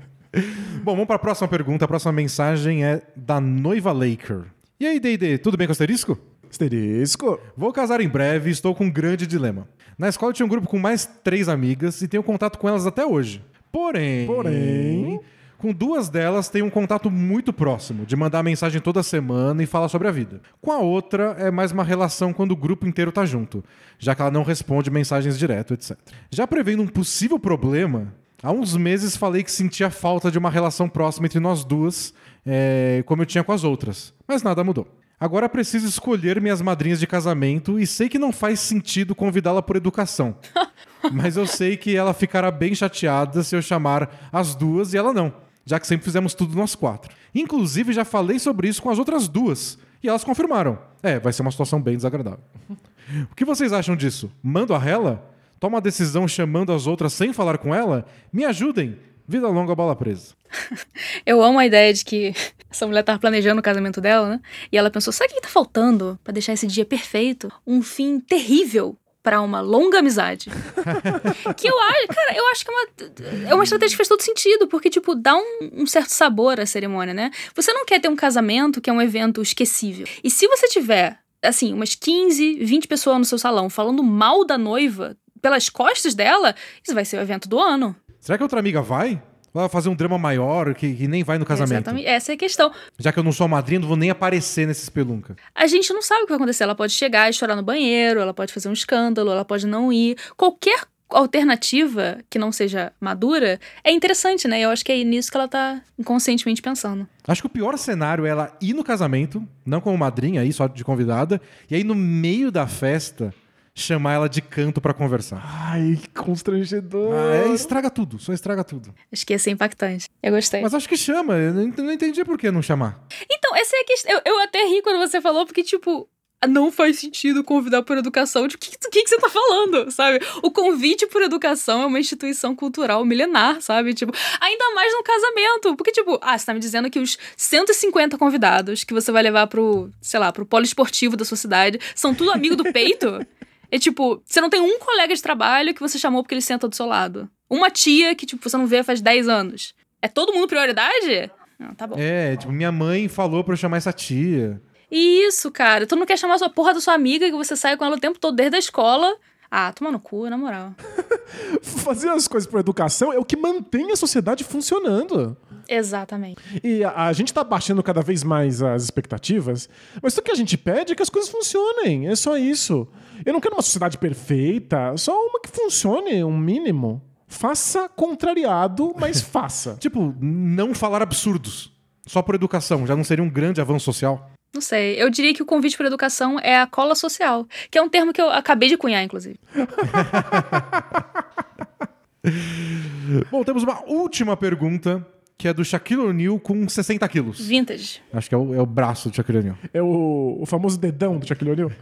Bom, vamos para a próxima pergunta. A próxima mensagem é da Noiva Laker. E aí, D&D, tudo bem com o asterisco? Asterisco. Vou casar em breve e estou com um grande dilema. Na escola eu tinha um grupo com mais três amigas e tenho contato com elas até hoje. Porém... Porém- Com duas delas tenho um contato muito próximo, de mandar mensagem toda semana e falar sobre a vida. Com a outra é mais uma relação quando o grupo inteiro tá junto, já que ela não responde mensagens direto, etc. Já prevendo um possível problema, há uns meses falei que sentia falta de uma relação próxima entre nós duas, é, como eu tinha com as outras, mas nada mudou. Agora preciso escolher minhas madrinhas de casamento e sei que não faz sentido convidá-la por educação. Mas eu sei que ela ficará bem chateada se eu chamar as duas e ela não, já que sempre fizemos tudo nós quatro. Inclusive, já falei sobre isso com as outras duas e elas confirmaram. É, vai ser uma situação bem desagradável. O que vocês acham disso? Mando a rela? Toma a decisão chamando as outras sem falar com ela? Me ajudem! Vida longa, bola presa. Eu amo a ideia de que essa mulher tava planejando o casamento dela, né? E ela pensou: sabe o que tá faltando pra deixar esse dia perfeito? Um fim terrível pra uma longa amizade. que eu acho, cara, eu acho que é uma, é uma estratégia que faz todo sentido, porque, tipo, dá um, um certo sabor à cerimônia, né? Você não quer ter um casamento que é um evento esquecível. E se você tiver, assim, umas 15, 20 pessoas no seu salão falando mal da noiva pelas costas dela, isso vai ser o evento do ano. Será que a outra amiga vai? Vai fazer um drama maior que, que nem vai no casamento? Exatamente. Essa é a questão. Já que eu não sou a madrinha, não vou nem aparecer nesse espelunca. A gente não sabe o que vai acontecer. Ela pode chegar e chorar no banheiro, ela pode fazer um escândalo, ela pode não ir. Qualquer alternativa que não seja madura é interessante, né? Eu acho que é nisso que ela tá inconscientemente pensando. Acho que o pior cenário é ela ir no casamento, não como madrinha aí, só de convidada, e aí no meio da festa chamar ela de canto pra conversar. Ai, que constrangedor. Ah, é, estraga tudo, só estraga tudo. Acho que ia ser impactante. Eu gostei. Mas acho que chama, eu não não entendi por que não chamar. Então, essa é a questão. Eu, eu até ri quando você falou, porque, tipo, não faz sentido convidar por educação. De que, que, que você tá falando, sabe? O convite por educação é uma instituição cultural milenar, sabe? Tipo, ainda mais no casamento. Porque, tipo, ah, você tá me dizendo que os 150 convidados que você vai levar pro, sei lá, pro polo esportivo da sua cidade são tudo amigo do peito? É tipo, você não tem um colega de trabalho que você chamou porque ele senta do seu lado. Uma tia que, tipo, você não vê faz 10 anos. É todo mundo prioridade? Não, tá bom. É, tipo, minha mãe falou pra eu chamar essa tia. Isso, cara. Tu não quer chamar a sua porra da sua amiga que você sai com ela o tempo todo desde a escola. Ah, toma no cu, na moral. Fazer as coisas por educação é o que mantém a sociedade funcionando. Exatamente. E a, a gente tá baixando cada vez mais as expectativas, mas tudo que a gente pede é que as coisas funcionem. É só isso. Eu não quero uma sociedade perfeita, só uma que funcione, um mínimo. Faça contrariado, mas faça. Tipo, não falar absurdos. Só por educação, já não seria um grande avanço social? Não sei. Eu diria que o convite por educação é a cola social, que é um termo que eu acabei de cunhar, inclusive. Bom, temos uma última pergunta, que é do Shaquille O'Neal com 60 quilos. Vintage. Acho que é o, é o braço do Shaquille O'Neal. É o, o famoso dedão do Shaquille O'Neal.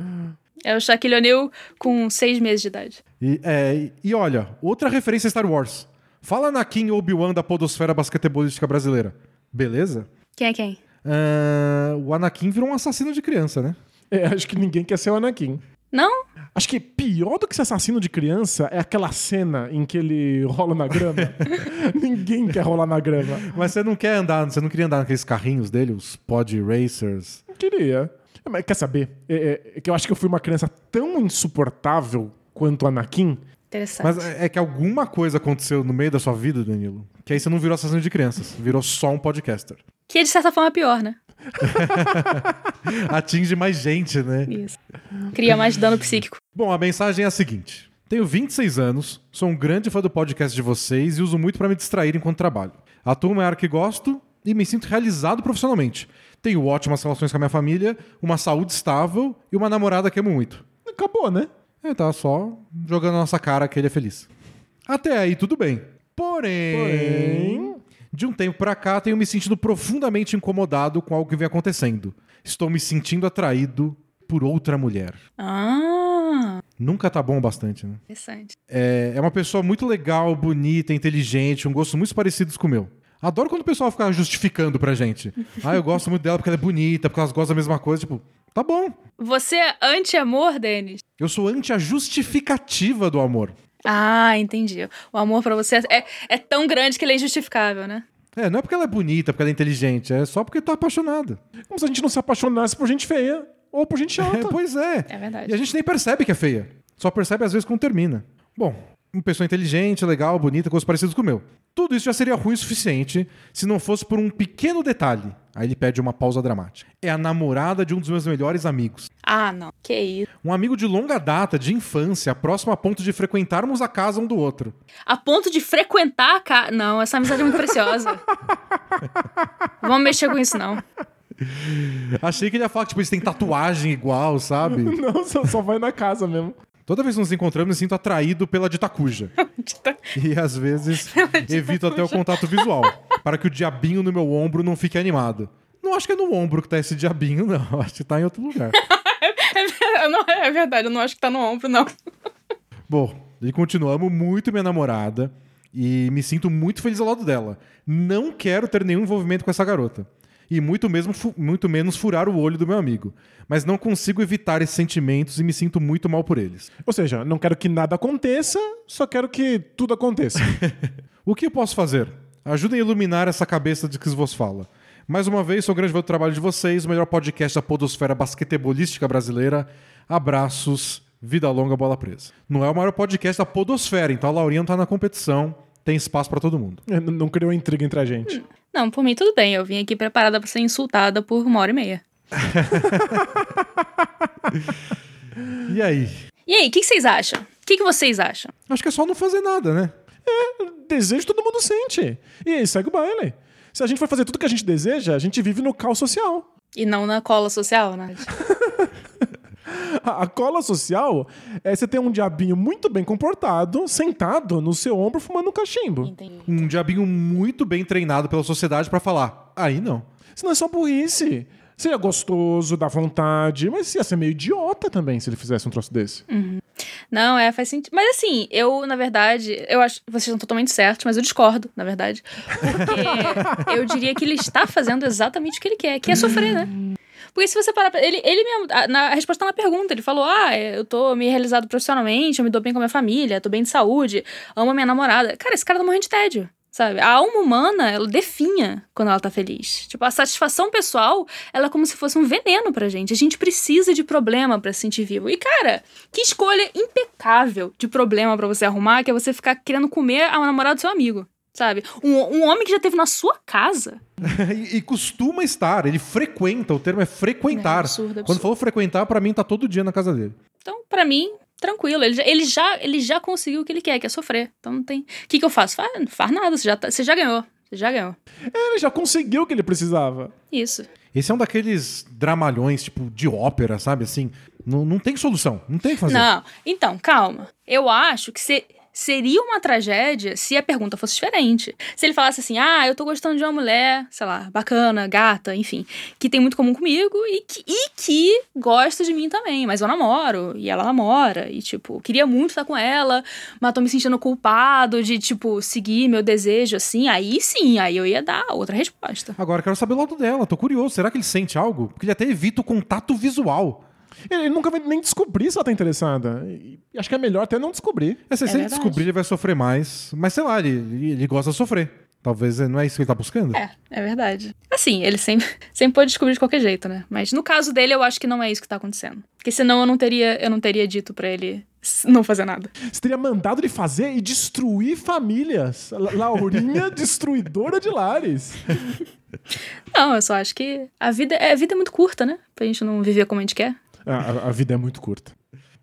É o Shaquille O'Neal com seis meses de idade. E, é, e- olha, outra referência a Star Wars. Fala Anakin e Obi-Wan da podosfera basquetebolística brasileira. Beleza? Quem é quem? Ah, o Anakin virou um assassino de criança, né? É, acho que ninguém quer ser o Anakin. Não? Acho que pior do que ser assassino de criança é aquela cena em que ele rola na grama. ninguém quer rolar na grama. Mas você não quer andar, você não queria andar naqueles carrinhos dele, os pod racers. Não queria. É, Mas quer saber? É, é- é que eu acho que eu fui uma criança tão insuportável quanto o Anakin. Interessante. Mas é é que alguma coisa aconteceu no meio da sua vida, Danilo, que aí você não virou assassino de crianças, virou só um podcaster. Que de certa forma é pior, né? Atinge mais gente, né? Isso. Cria mais dano psíquico. Bom, a mensagem é a seguinte: Tenho 26 anos, sou um grande fã do podcast de vocês e uso muito pra me distrair enquanto trabalho. Atuo uma área que gosto e me sinto realizado profissionalmente. Tenho ótimas relações com a minha família, uma saúde estável e uma namorada que amo muito. Acabou, né? É, tá só jogando na nossa cara que ele é feliz. Até aí, tudo bem. Porém, Porém- de um tempo pra cá, tenho me sentido profundamente incomodado com algo que vem acontecendo. Estou me sentindo atraído por outra mulher. Ah, Nunca tá bom bastante, né? interessante. É, é uma pessoa muito legal, bonita, inteligente, um gosto muito parecidos com o meu. Adoro quando o pessoal fica justificando pra gente. Ah, eu gosto muito dela porque ela é bonita, porque elas gostam da mesma coisa. Tipo, tá bom. Você é anti-amor, Denis? Eu sou anti a justificativa do amor. Ah, entendi. O amor pra você é, é tão grande que ele é injustificável, né? É, não é porque ela é bonita, porque ela é inteligente, é só porque tá apaixonada. Como se a gente não se apaixonasse por gente feia ou por gente É, alta. pois é. É verdade. E a gente nem percebe que é feia. Só percebe às vezes quando termina. Bom, uma pessoa inteligente, legal, bonita, gostos parecidos com o meu. Tudo isso já seria ruim o suficiente se não fosse por um pequeno detalhe. Aí ele pede uma pausa dramática. É a namorada de um dos meus melhores amigos. Ah, não. Que isso. Um amigo de longa data, de infância, próximo a ponto de frequentarmos a casa um do outro. A ponto de frequentar a casa. Não, essa amizade é muito preciosa. Vamos mexer com isso, não. Achei que ele ia falar que tipo, eles têm tatuagem igual, sabe? Não, só, só vai na casa mesmo. Toda vez que nos encontramos, me sinto atraído pela ditacuja. E às vezes evito até o contato visual, para que o diabinho no meu ombro não fique animado. Não acho que é no ombro que tá esse diabinho, não. Acho que tá em outro lugar. É, não, é verdade, eu não acho que tá no ombro, não. Bom, e continuo. Amo muito minha namorada e me sinto muito feliz ao lado dela. Não quero ter nenhum envolvimento com essa garota. E muito, mesmo, muito menos furar o olho do meu amigo. Mas não consigo evitar esses sentimentos e me sinto muito mal por eles. Ou seja, não quero que nada aconteça, só quero que tudo aconteça. O que eu posso fazer? Ajudem a iluminar essa cabeça de que vos fala. Mais uma vez, sou grande do trabalho de vocês, o melhor podcast da podosfera basquetebolística brasileira. Abraços, vida longa, bola presa. Não é o maior podcast da podosfera, então a Laurinha não tá na competição, tem espaço pra todo mundo. N- não criou intriga entre a gente. Não, por mim tudo bem. Eu vim aqui preparada pra ser insultada por uma hora e meia. E aí? E aí, o que, que vocês acham? O que, que vocês acham? Acho que é só não fazer nada, né? Desejo todo mundo sente. E aí, segue o baile. Se a gente for fazer tudo que a gente deseja, a gente vive no caos social. E não na cola social, né? A, cola social é você ter um diabinho muito bem comportado, sentado no seu ombro, fumando um cachimbo. Entendi. Um diabinho muito bem treinado pela sociedade pra falar. Aí não. Isso não é só burrice. Seria gostoso, dá vontade, mas ia ser meio idiota também se ele fizesse um troço desse. Não, é, faz sentido. Mas assim, eu, na verdade, eu acho que vocês estão totalmente certos, mas eu discordo, na verdade. Porque eu diria que ele está fazendo exatamente o que ele quer, que é sofrer, né? Porque se você parar pra... Ele, ele mesmo, na a resposta na pergunta, ele falou: Ah, eu tô me realizado profissionalmente, eu me dou bem com a minha família, tô bem de saúde, amo a minha namorada. Cara, esse cara tá morrendo de tédio. Sabe? A alma humana, ela definha quando ela tá feliz. Tipo, a satisfação pessoal, ela é como se fosse um veneno pra gente. A gente precisa de problema pra se sentir vivo. E, cara, que escolha impecável de problema pra você arrumar, que é você ficar querendo comer a namorada do seu amigo. Sabe? Um, um homem que já teve na sua casa. e, e costuma estar, ele frequenta, o termo é frequentar. É, absurdo, absurdo. Quando falou frequentar, pra mim tá todo dia na casa dele. Então, pra mim, tranquilo. Ele já, ele já, ele já conseguiu o que ele quer, que é sofrer. Então não tem. O que, que eu faço? Faz, não faz nada, você já, tá- você já ganhou. Você já ganhou. Ele já conseguiu o que ele precisava. Isso. Esse é um daqueles dramalhões, tipo, de ópera, sabe? Assim, não, não tem solução, não tem o que fazer. Não, então, calma. Eu acho que se- seria uma tragédia se a pergunta fosse diferente. Se ele falasse assim, ah, eu tô gostando de uma mulher, sei lá, bacana, gata, enfim, que tem muito comum comigo e que, e que gosta de mim também, mas eu namoro e ela namora e, tipo, queria muito estar com ela, mas tô me sentindo culpado de, tipo, seguir meu desejo assim, aí sim, aí eu ia dar outra resposta. Agora, quero saber o lado dela, tô curioso. Será que ele sente algo? Porque ele até evita o contato visual. Ele nunca vai nem descobrir se ela tá interessada. E acho que é melhor até não descobrir. É, se É se ele verdade. descobrir, ele vai sofrer mais. Mas sei lá, ele, ele, gosta de sofrer. Talvez não é isso que ele tá buscando? É, é verdade. Assim, ele sempre, sempre pode descobrir de qualquer jeito, né? Mas no caso dele, eu acho que não é isso que tá acontecendo. Porque senão eu não teria, eu não teria dito pra ele não fazer nada. Você teria mandado ele fazer e destruir famílias. La- Laurinha, destruidora de lares. Não, eu só acho que a vida, é- a vida é muito curta, né? Pra gente não viver como a gente quer. A, a- vida é muito curta.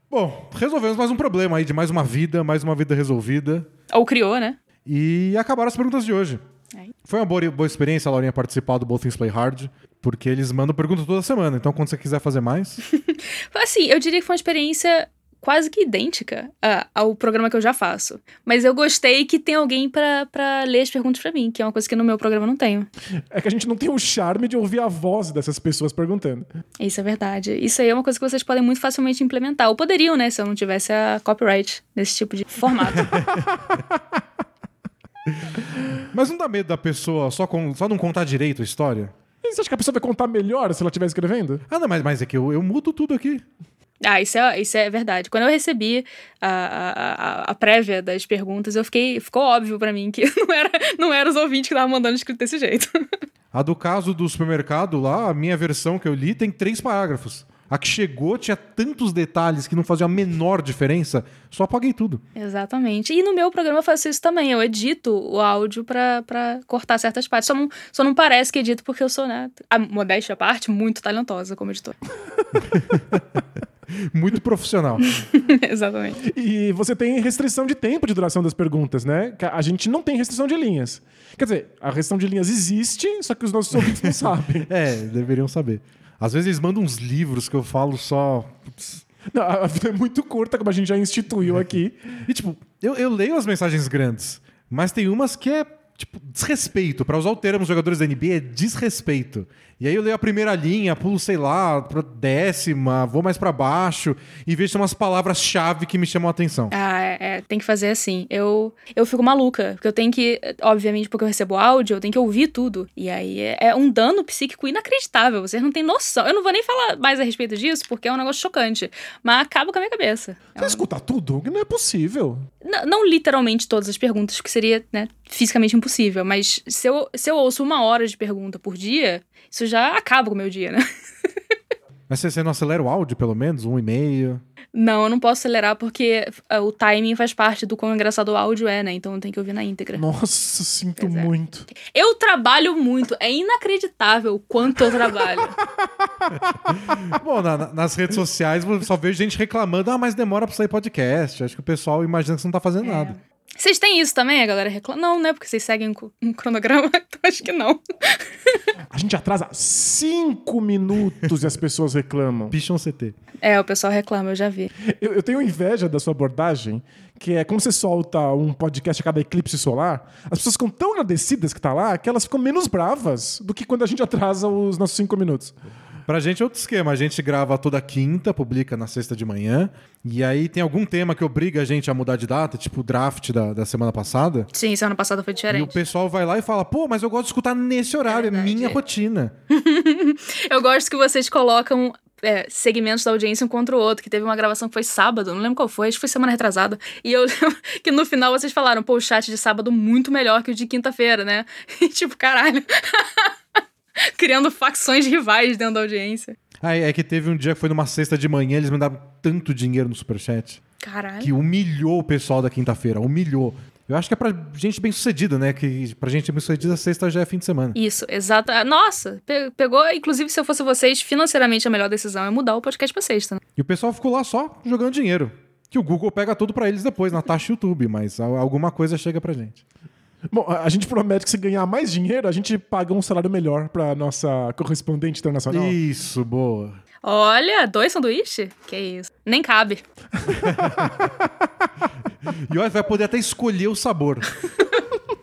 Bom, resolvemos mais um problema aí de mais uma vida, mais uma vida resolvida. Ou criou, né? E acabaram as perguntas de hoje. Aí. Foi uma boa, boa experiência, a Laurinha, participar do Both Things Play Hard, porque eles mandam pergunta toda semana. Então, quando você quiser fazer mais, Assim, eu diria que foi uma experiência quase que idêntica a- ao programa que eu já faço. Mas eu gostei que tem alguém pra, pra ler as perguntas pra mim, que é uma coisa que no meu programa não tenho. É que a gente não tem o charme de ouvir a voz dessas pessoas perguntando. Isso é verdade. Isso aí é uma coisa que vocês podem muito facilmente implementar. Ou poderiam, né? Se eu não tivesse a copyright nesse tipo de formato. Mas não dá medo da pessoa só, com, só não contar direito a história? E você acha que a pessoa vai contar melhor se ela estiver escrevendo? Ah, não, mas, mas é que eu, eu mudo tudo aqui. Ah, isso é, isso é verdade. Quando eu recebi a, a, a, prévia das perguntas, eu fiquei. Ficou óbvio pra mim que não era, não era os ouvintes que estavam mandando escrito desse jeito. A do caso do supermercado lá, a minha versão que eu li tem três parágrafos. A que chegou tinha tantos detalhes que não faziam a menor diferença, só apaguei tudo. Exatamente. E no meu programa eu faço isso também. Eu edito o áudio pra, pra cortar certas partes. Só não, só não parece que edito porque eu sou, né? A modéstia à parte, muito talentosa como editor. Muito profissional. Exatamente. E você tem restrição de tempo de duração das perguntas, né? A gente não tem restrição de linhas. Quer dizer, a restrição de linhas existe, só que os nossos ouvintes não sabem. É, deveriam saber. Às vezes eles mandam uns livros que eu falo só. putz. Não, a vida é muito curta, como a gente já instituiu aqui. E tipo, eu, eu leio as mensagens grandes, mas tem umas que é, tipo, desrespeito. Pra usar o termo jogadores da NBA é desrespeito. E aí eu leio a primeira linha, pulo, sei lá, pra décima, vou mais pra baixo e vejo umas palavras-chave que me chamam a atenção. Ah, é, é, tem que fazer assim. Eu, eu fico maluca, porque eu tenho que, obviamente, porque eu recebo áudio, eu tenho que ouvir tudo. E aí é, é um dano psíquico inacreditável. Vocês não têm noção. Eu não vou nem falar mais a respeito disso, porque é um negócio chocante. Mas acaba com a minha cabeça. É Você escuta tudo? Não é possível. Não, não literalmente todas as perguntas, que seria, né, fisicamente impossível, mas se eu, se eu ouço uma hora de pergunta por dia, isso já acaba com o meu dia, né? Mas você, não acelera o áudio, pelo menos? Um e meio? Não, eu não posso acelerar porque ah, o timing faz parte do quão engraçado o áudio é, né? Então eu tenho que ouvir na íntegra. Nossa, sinto é. muito. Eu trabalho muito, é inacreditável o quanto eu trabalho. Bom, na- na- nas redes sociais eu só vejo gente reclamando, ah, mas demora pra sair podcast. Acho que o pessoal imagina que você não tá fazendo nada. Vocês têm isso também? A galera reclama? Não, né? Porque vocês seguem um cronograma, então acho que não. A gente atrasa cinco minutos e as pessoas reclamam. Picham CT. É, o pessoal reclama, eu já vi. Eu, eu tenho inveja da sua abordagem, que é como você solta um podcast a cada eclipse solar, as pessoas ficam tão agradecidas que tá lá que elas ficam menos bravas do que quando a gente atrasa os nossos cinco minutos. Pra gente é outro esquema. A gente grava toda quinta, publica na sexta de manhã. E aí tem algum tema que obriga a gente a mudar de data, tipo o draft da, da semana passada. Sim, semana passada foi E o diferente. pessoal vai lá e fala, pô, mas eu gosto de escutar nesse horário, é, verdade. minha rotina. Eu gosto que vocês colocam é, segmentos da audiência um contra o outro, que teve uma gravação que foi sábado, não lembro qual foi, acho que foi semana retrasada. E eu lembro que no final vocês falaram, pô, o chat de sábado muito melhor que o de quinta-feira, né? E tipo, caralho. Criando facções rivais dentro da audiência. Ah, é que teve um dia que foi numa sexta de manhã, eles mandaram tanto dinheiro no superchat Caralho. que humilhou o pessoal da quinta-feira, humilhou. Eu acho que é pra gente bem sucedida, né? Que pra gente bem sucedida, sexta já é fim de semana. Isso, exato. Nossa, pe- pegou, inclusive, se eu fosse vocês, financeiramente a melhor decisão é mudar o podcast pra sexta. Né? E o pessoal ficou lá só jogando dinheiro. Que o Google pega tudo pra eles depois, na taxa YouTube, mas alguma coisa chega pra gente. Bom, a gente promete que se ganhar mais dinheiro, a gente paga um salário melhor pra nossa correspondente internacional. Isso, boa. Olha, dois sanduíches? Que isso. Nem cabe. E olha, vai poder até escolher o sabor.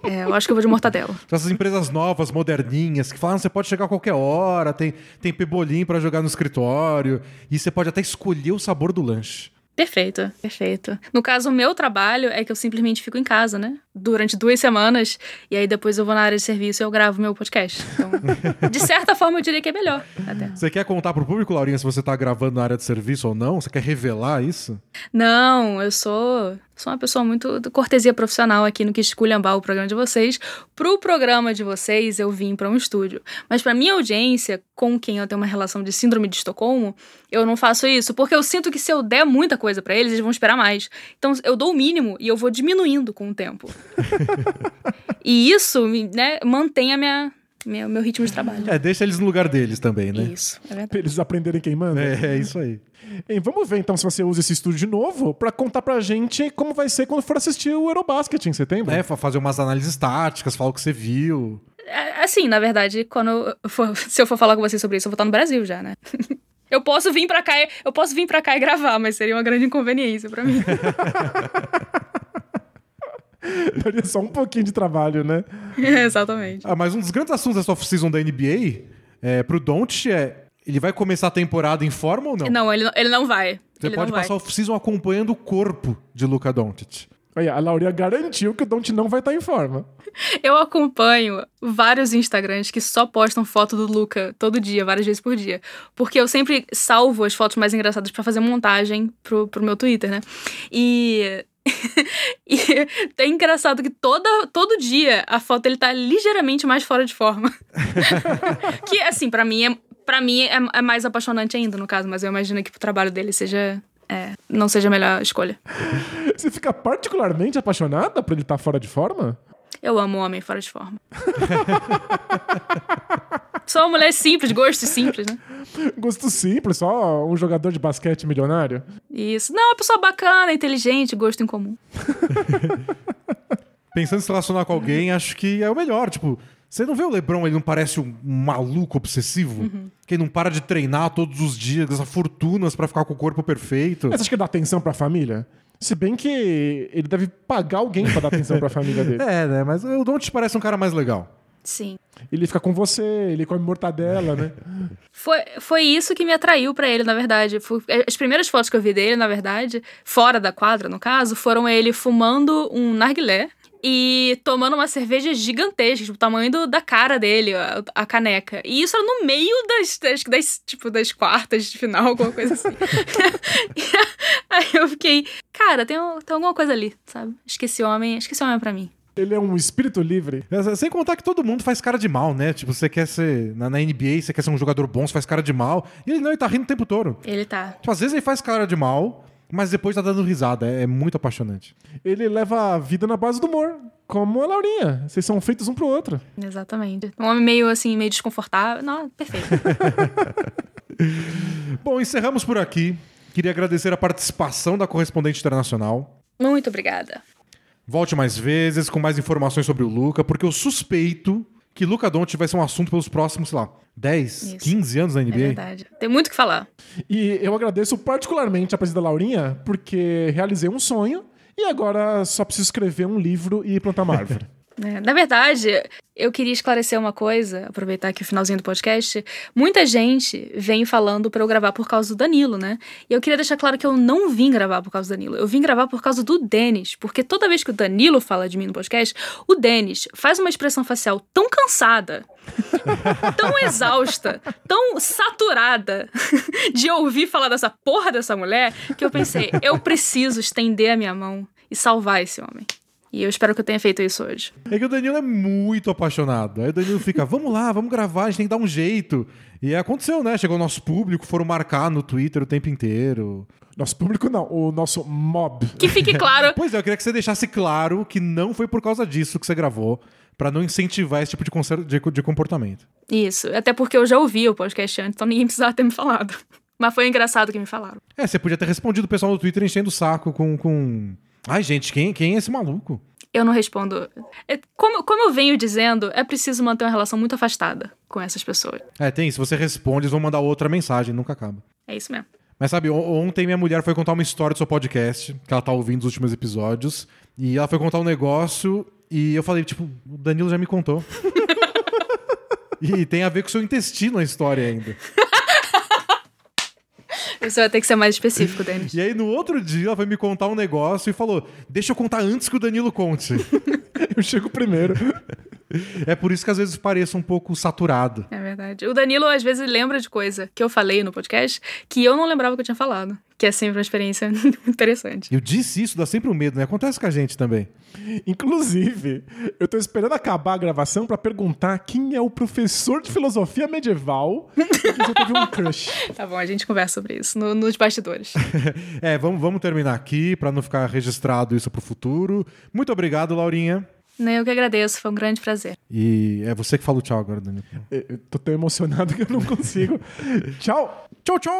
É, eu acho que eu vou de mortadela. Essas empresas novas, moderninhas, que falam, "Ah, você pode chegar a qualquer hora, tem, tem pebolim pra jogar no escritório, e você pode até escolher o sabor do lanche. Perfeito, perfeito. No caso, o meu trabalho é que eu simplesmente fico em casa, né? Durante duas semanas, e aí depois eu vou na área de serviço e eu gravo meu podcast. Então, de certa forma, eu diria que é melhor. Até. Você quer contar pro público, Laurinha, se você tá gravando na área de serviço ou não? Você quer revelar isso? Não, eu sou, sou uma pessoa muito de cortesia profissional aqui no que esculhambar o programa de vocês. Pro programa de vocês, eu vim pra um estúdio. Mas pra minha audiência, com quem eu tenho uma relação de síndrome de Estocolmo, eu não faço isso, porque eu sinto que se eu der muita coisa pra eles, eles vão esperar mais. Então eu dou o mínimo e eu vou diminuindo com o tempo. e isso, me- né, mantém a minha, minha- meu ritmo de trabalho. É, deixa eles no lugar deles também, né? Isso, é verdade. Pra eles aprenderem quem manda. É, é isso aí. Hein, vamos ver então se você usa esse estúdio de novo pra contar pra gente como vai ser quando for assistir o Eurobasket em setembro. É, fa- fazer umas análises táticas, falar o que você viu. É, Assim, na verdade, quando eu for- se eu for falar com vocês sobre isso, eu vou estar no Brasil já, né? Eu posso vir pra cá, e- eu posso vir para cá e gravar, mas seria uma grande inconveniência pra mim. Daria só um pouquinho de trabalho, né? Exatamente. Ah, mas um dos grandes assuntos dessa off-season da NBA, é, pro Doncic é, ele vai começar a temporada em forma ou não? Não, ele, não- ele não vai. Você ele pode vai. passar a off-season acompanhando o corpo de Luca Doncic. Olha, a Laurinha garantiu que o Don't não vai estar em forma. Eu acompanho vários Instagrams que só postam foto do Luca todo dia, várias vezes por dia. Porque eu sempre salvo as fotos mais engraçadas pra fazer montagem pro, pro meu Twitter, né? E. e é engraçado que toda, todo dia a foto ele tá ligeiramente mais fora de forma. que, assim, pra mim é. Pra mim é, é mais apaixonante ainda, no caso, mas eu imagino que pro trabalho dele seja. É, não seja a melhor escolha. Você fica particularmente apaixonada por ele estar fora de forma? Eu amo homem fora de forma. Sou uma mulher simples, gosto simples, né? Gosto simples, só um jogador de basquete milionário? Isso. Não, uma pessoa bacana, inteligente, gosto em comum. Pensando em se relacionar com alguém, acho que é o melhor. Tipo, Você não vê o Lebron, ele não parece um maluco obsessivo? Que ele não para de treinar todos os dias, gasta fortunas pra ficar com o corpo perfeito. Mas você acha que dá atenção pra família? Se bem que ele deve pagar alguém pra dar atenção pra família dele. É, né? Mas o Don't parece um cara mais legal. Sim. Ele fica com você, ele come mortadela, né? Foi, foi isso que me atraiu pra ele, na verdade. Foi- as primeiras fotos que eu vi dele, na verdade, fora da quadra, no caso, foram ele fumando um narguilé e tomando uma cerveja gigantesca, tipo, o tamanho do- da cara dele, a, a caneca. E isso era no meio das, das, das, tipo, das quartas de final, alguma coisa assim. Aí eu fiquei, cara, tem, tem alguma coisa ali, sabe? Acho que esse homem, acho que esse homem é pra mim. Ele é um espírito livre. Sem contar que todo mundo faz cara de mal, né? Tipo, você quer ser. Na, na NBA, você quer ser um jogador bom, você faz cara de mal. E ele não, ele tá rindo o tempo todo. Ele tá. Tipo, às vezes ele faz cara de mal, mas depois tá dando risada. É, é muito apaixonante. Ele leva a vida na base do humor. Como a Laurinha. Vocês são feitos um pro outro. Exatamente. Um homem meio assim, meio desconfortável. Não, perfeito. Bom, encerramos por aqui. Queria agradecer a participação da correspondente internacional. Muito obrigada. Volte mais vezes com mais informações sobre o Luca, porque eu suspeito que Luca Doncic vai ser um assunto pelos próximos, sei lá, 10, Isso. 15 anos na É NBA. verdade. Tem muito o que falar. E eu agradeço particularmente a presença da Laurinha, porque realizei um sonho e agora só preciso escrever um livro e plantar uma árvore. né? Na verdade, eu queria esclarecer uma coisa, aproveitar aqui o finalzinho do podcast. Muita gente vem falando pra eu gravar por causa do Danilo, né? E eu queria deixar claro que eu não vim gravar por causa do Danilo. Eu vim gravar por causa do Denis. Porque toda vez que o Danilo fala de mim no podcast, o Denis faz uma expressão facial tão cansada, tão exausta, tão saturada de ouvir falar dessa porra dessa mulher, que eu pensei, eu preciso estender a minha mão e salvar esse homem. E eu espero que eu tenha feito isso hoje. É que o Danilo é muito apaixonado. Aí o Danilo fica, vamos lá, vamos gravar, a gente tem que dar um jeito. E aconteceu, né? Chegou o nosso público, foram marcar no Twitter o tempo inteiro. Nosso público não, o nosso mob. Que fique claro, Pois é, eu queria que você deixasse claro que não foi por causa disso que você gravou, pra não incentivar esse tipo de, conser- de, de comportamento. isso. Até porque eu já ouvi o podcast antes, então ninguém precisava ter me falado. Mas foi engraçado que me falaram. É, você podia ter respondido o pessoal no Twitter enchendo o saco com. com... Ai, gente, quem, quem é esse maluco? Eu não respondo. É, Como, como eu venho dizendo, é preciso manter uma relação muito afastada com essas pessoas. É, tem, se você responde, eles vão mandar outra mensagem, nunca acaba. É isso mesmo. Mas sabe, on- ontem minha mulher foi contar uma história do seu podcast, que ela tá ouvindo os últimos episódios, e ela foi contar um negócio, e eu falei, tipo, o Danilo já me contou. e tem a ver com o seu intestino a história ainda. Você vai ter que ser mais específico, Denis. E aí no outro dia ela foi me contar um negócio e falou: Deixa eu contar antes que o Danilo conte. Eu chego primeiro. é por isso que às vezes pareço um pouco saturado. É verdade. O Danilo às vezes lembra de coisa que eu falei no podcast que eu não lembrava que eu tinha falado. Que é sempre uma experiência interessante. Eu disse isso, dá sempre um medo, né? Acontece com a gente também. Inclusive, eu tô esperando acabar a gravação pra perguntar quem é o professor de filosofia medieval que você teve um crush. Tá bom, a gente conversa sobre isso no- nos bastidores. É, vamos, vamos terminar aqui pra não ficar registrado isso pro futuro. Muito obrigado, Laurinha. Né, Eu que agradeço, foi um grande prazer. E é você que fala o tchau agora, Danilo. Eu eu tô tão emocionado que eu não consigo. Tchau! Tchau, tchau!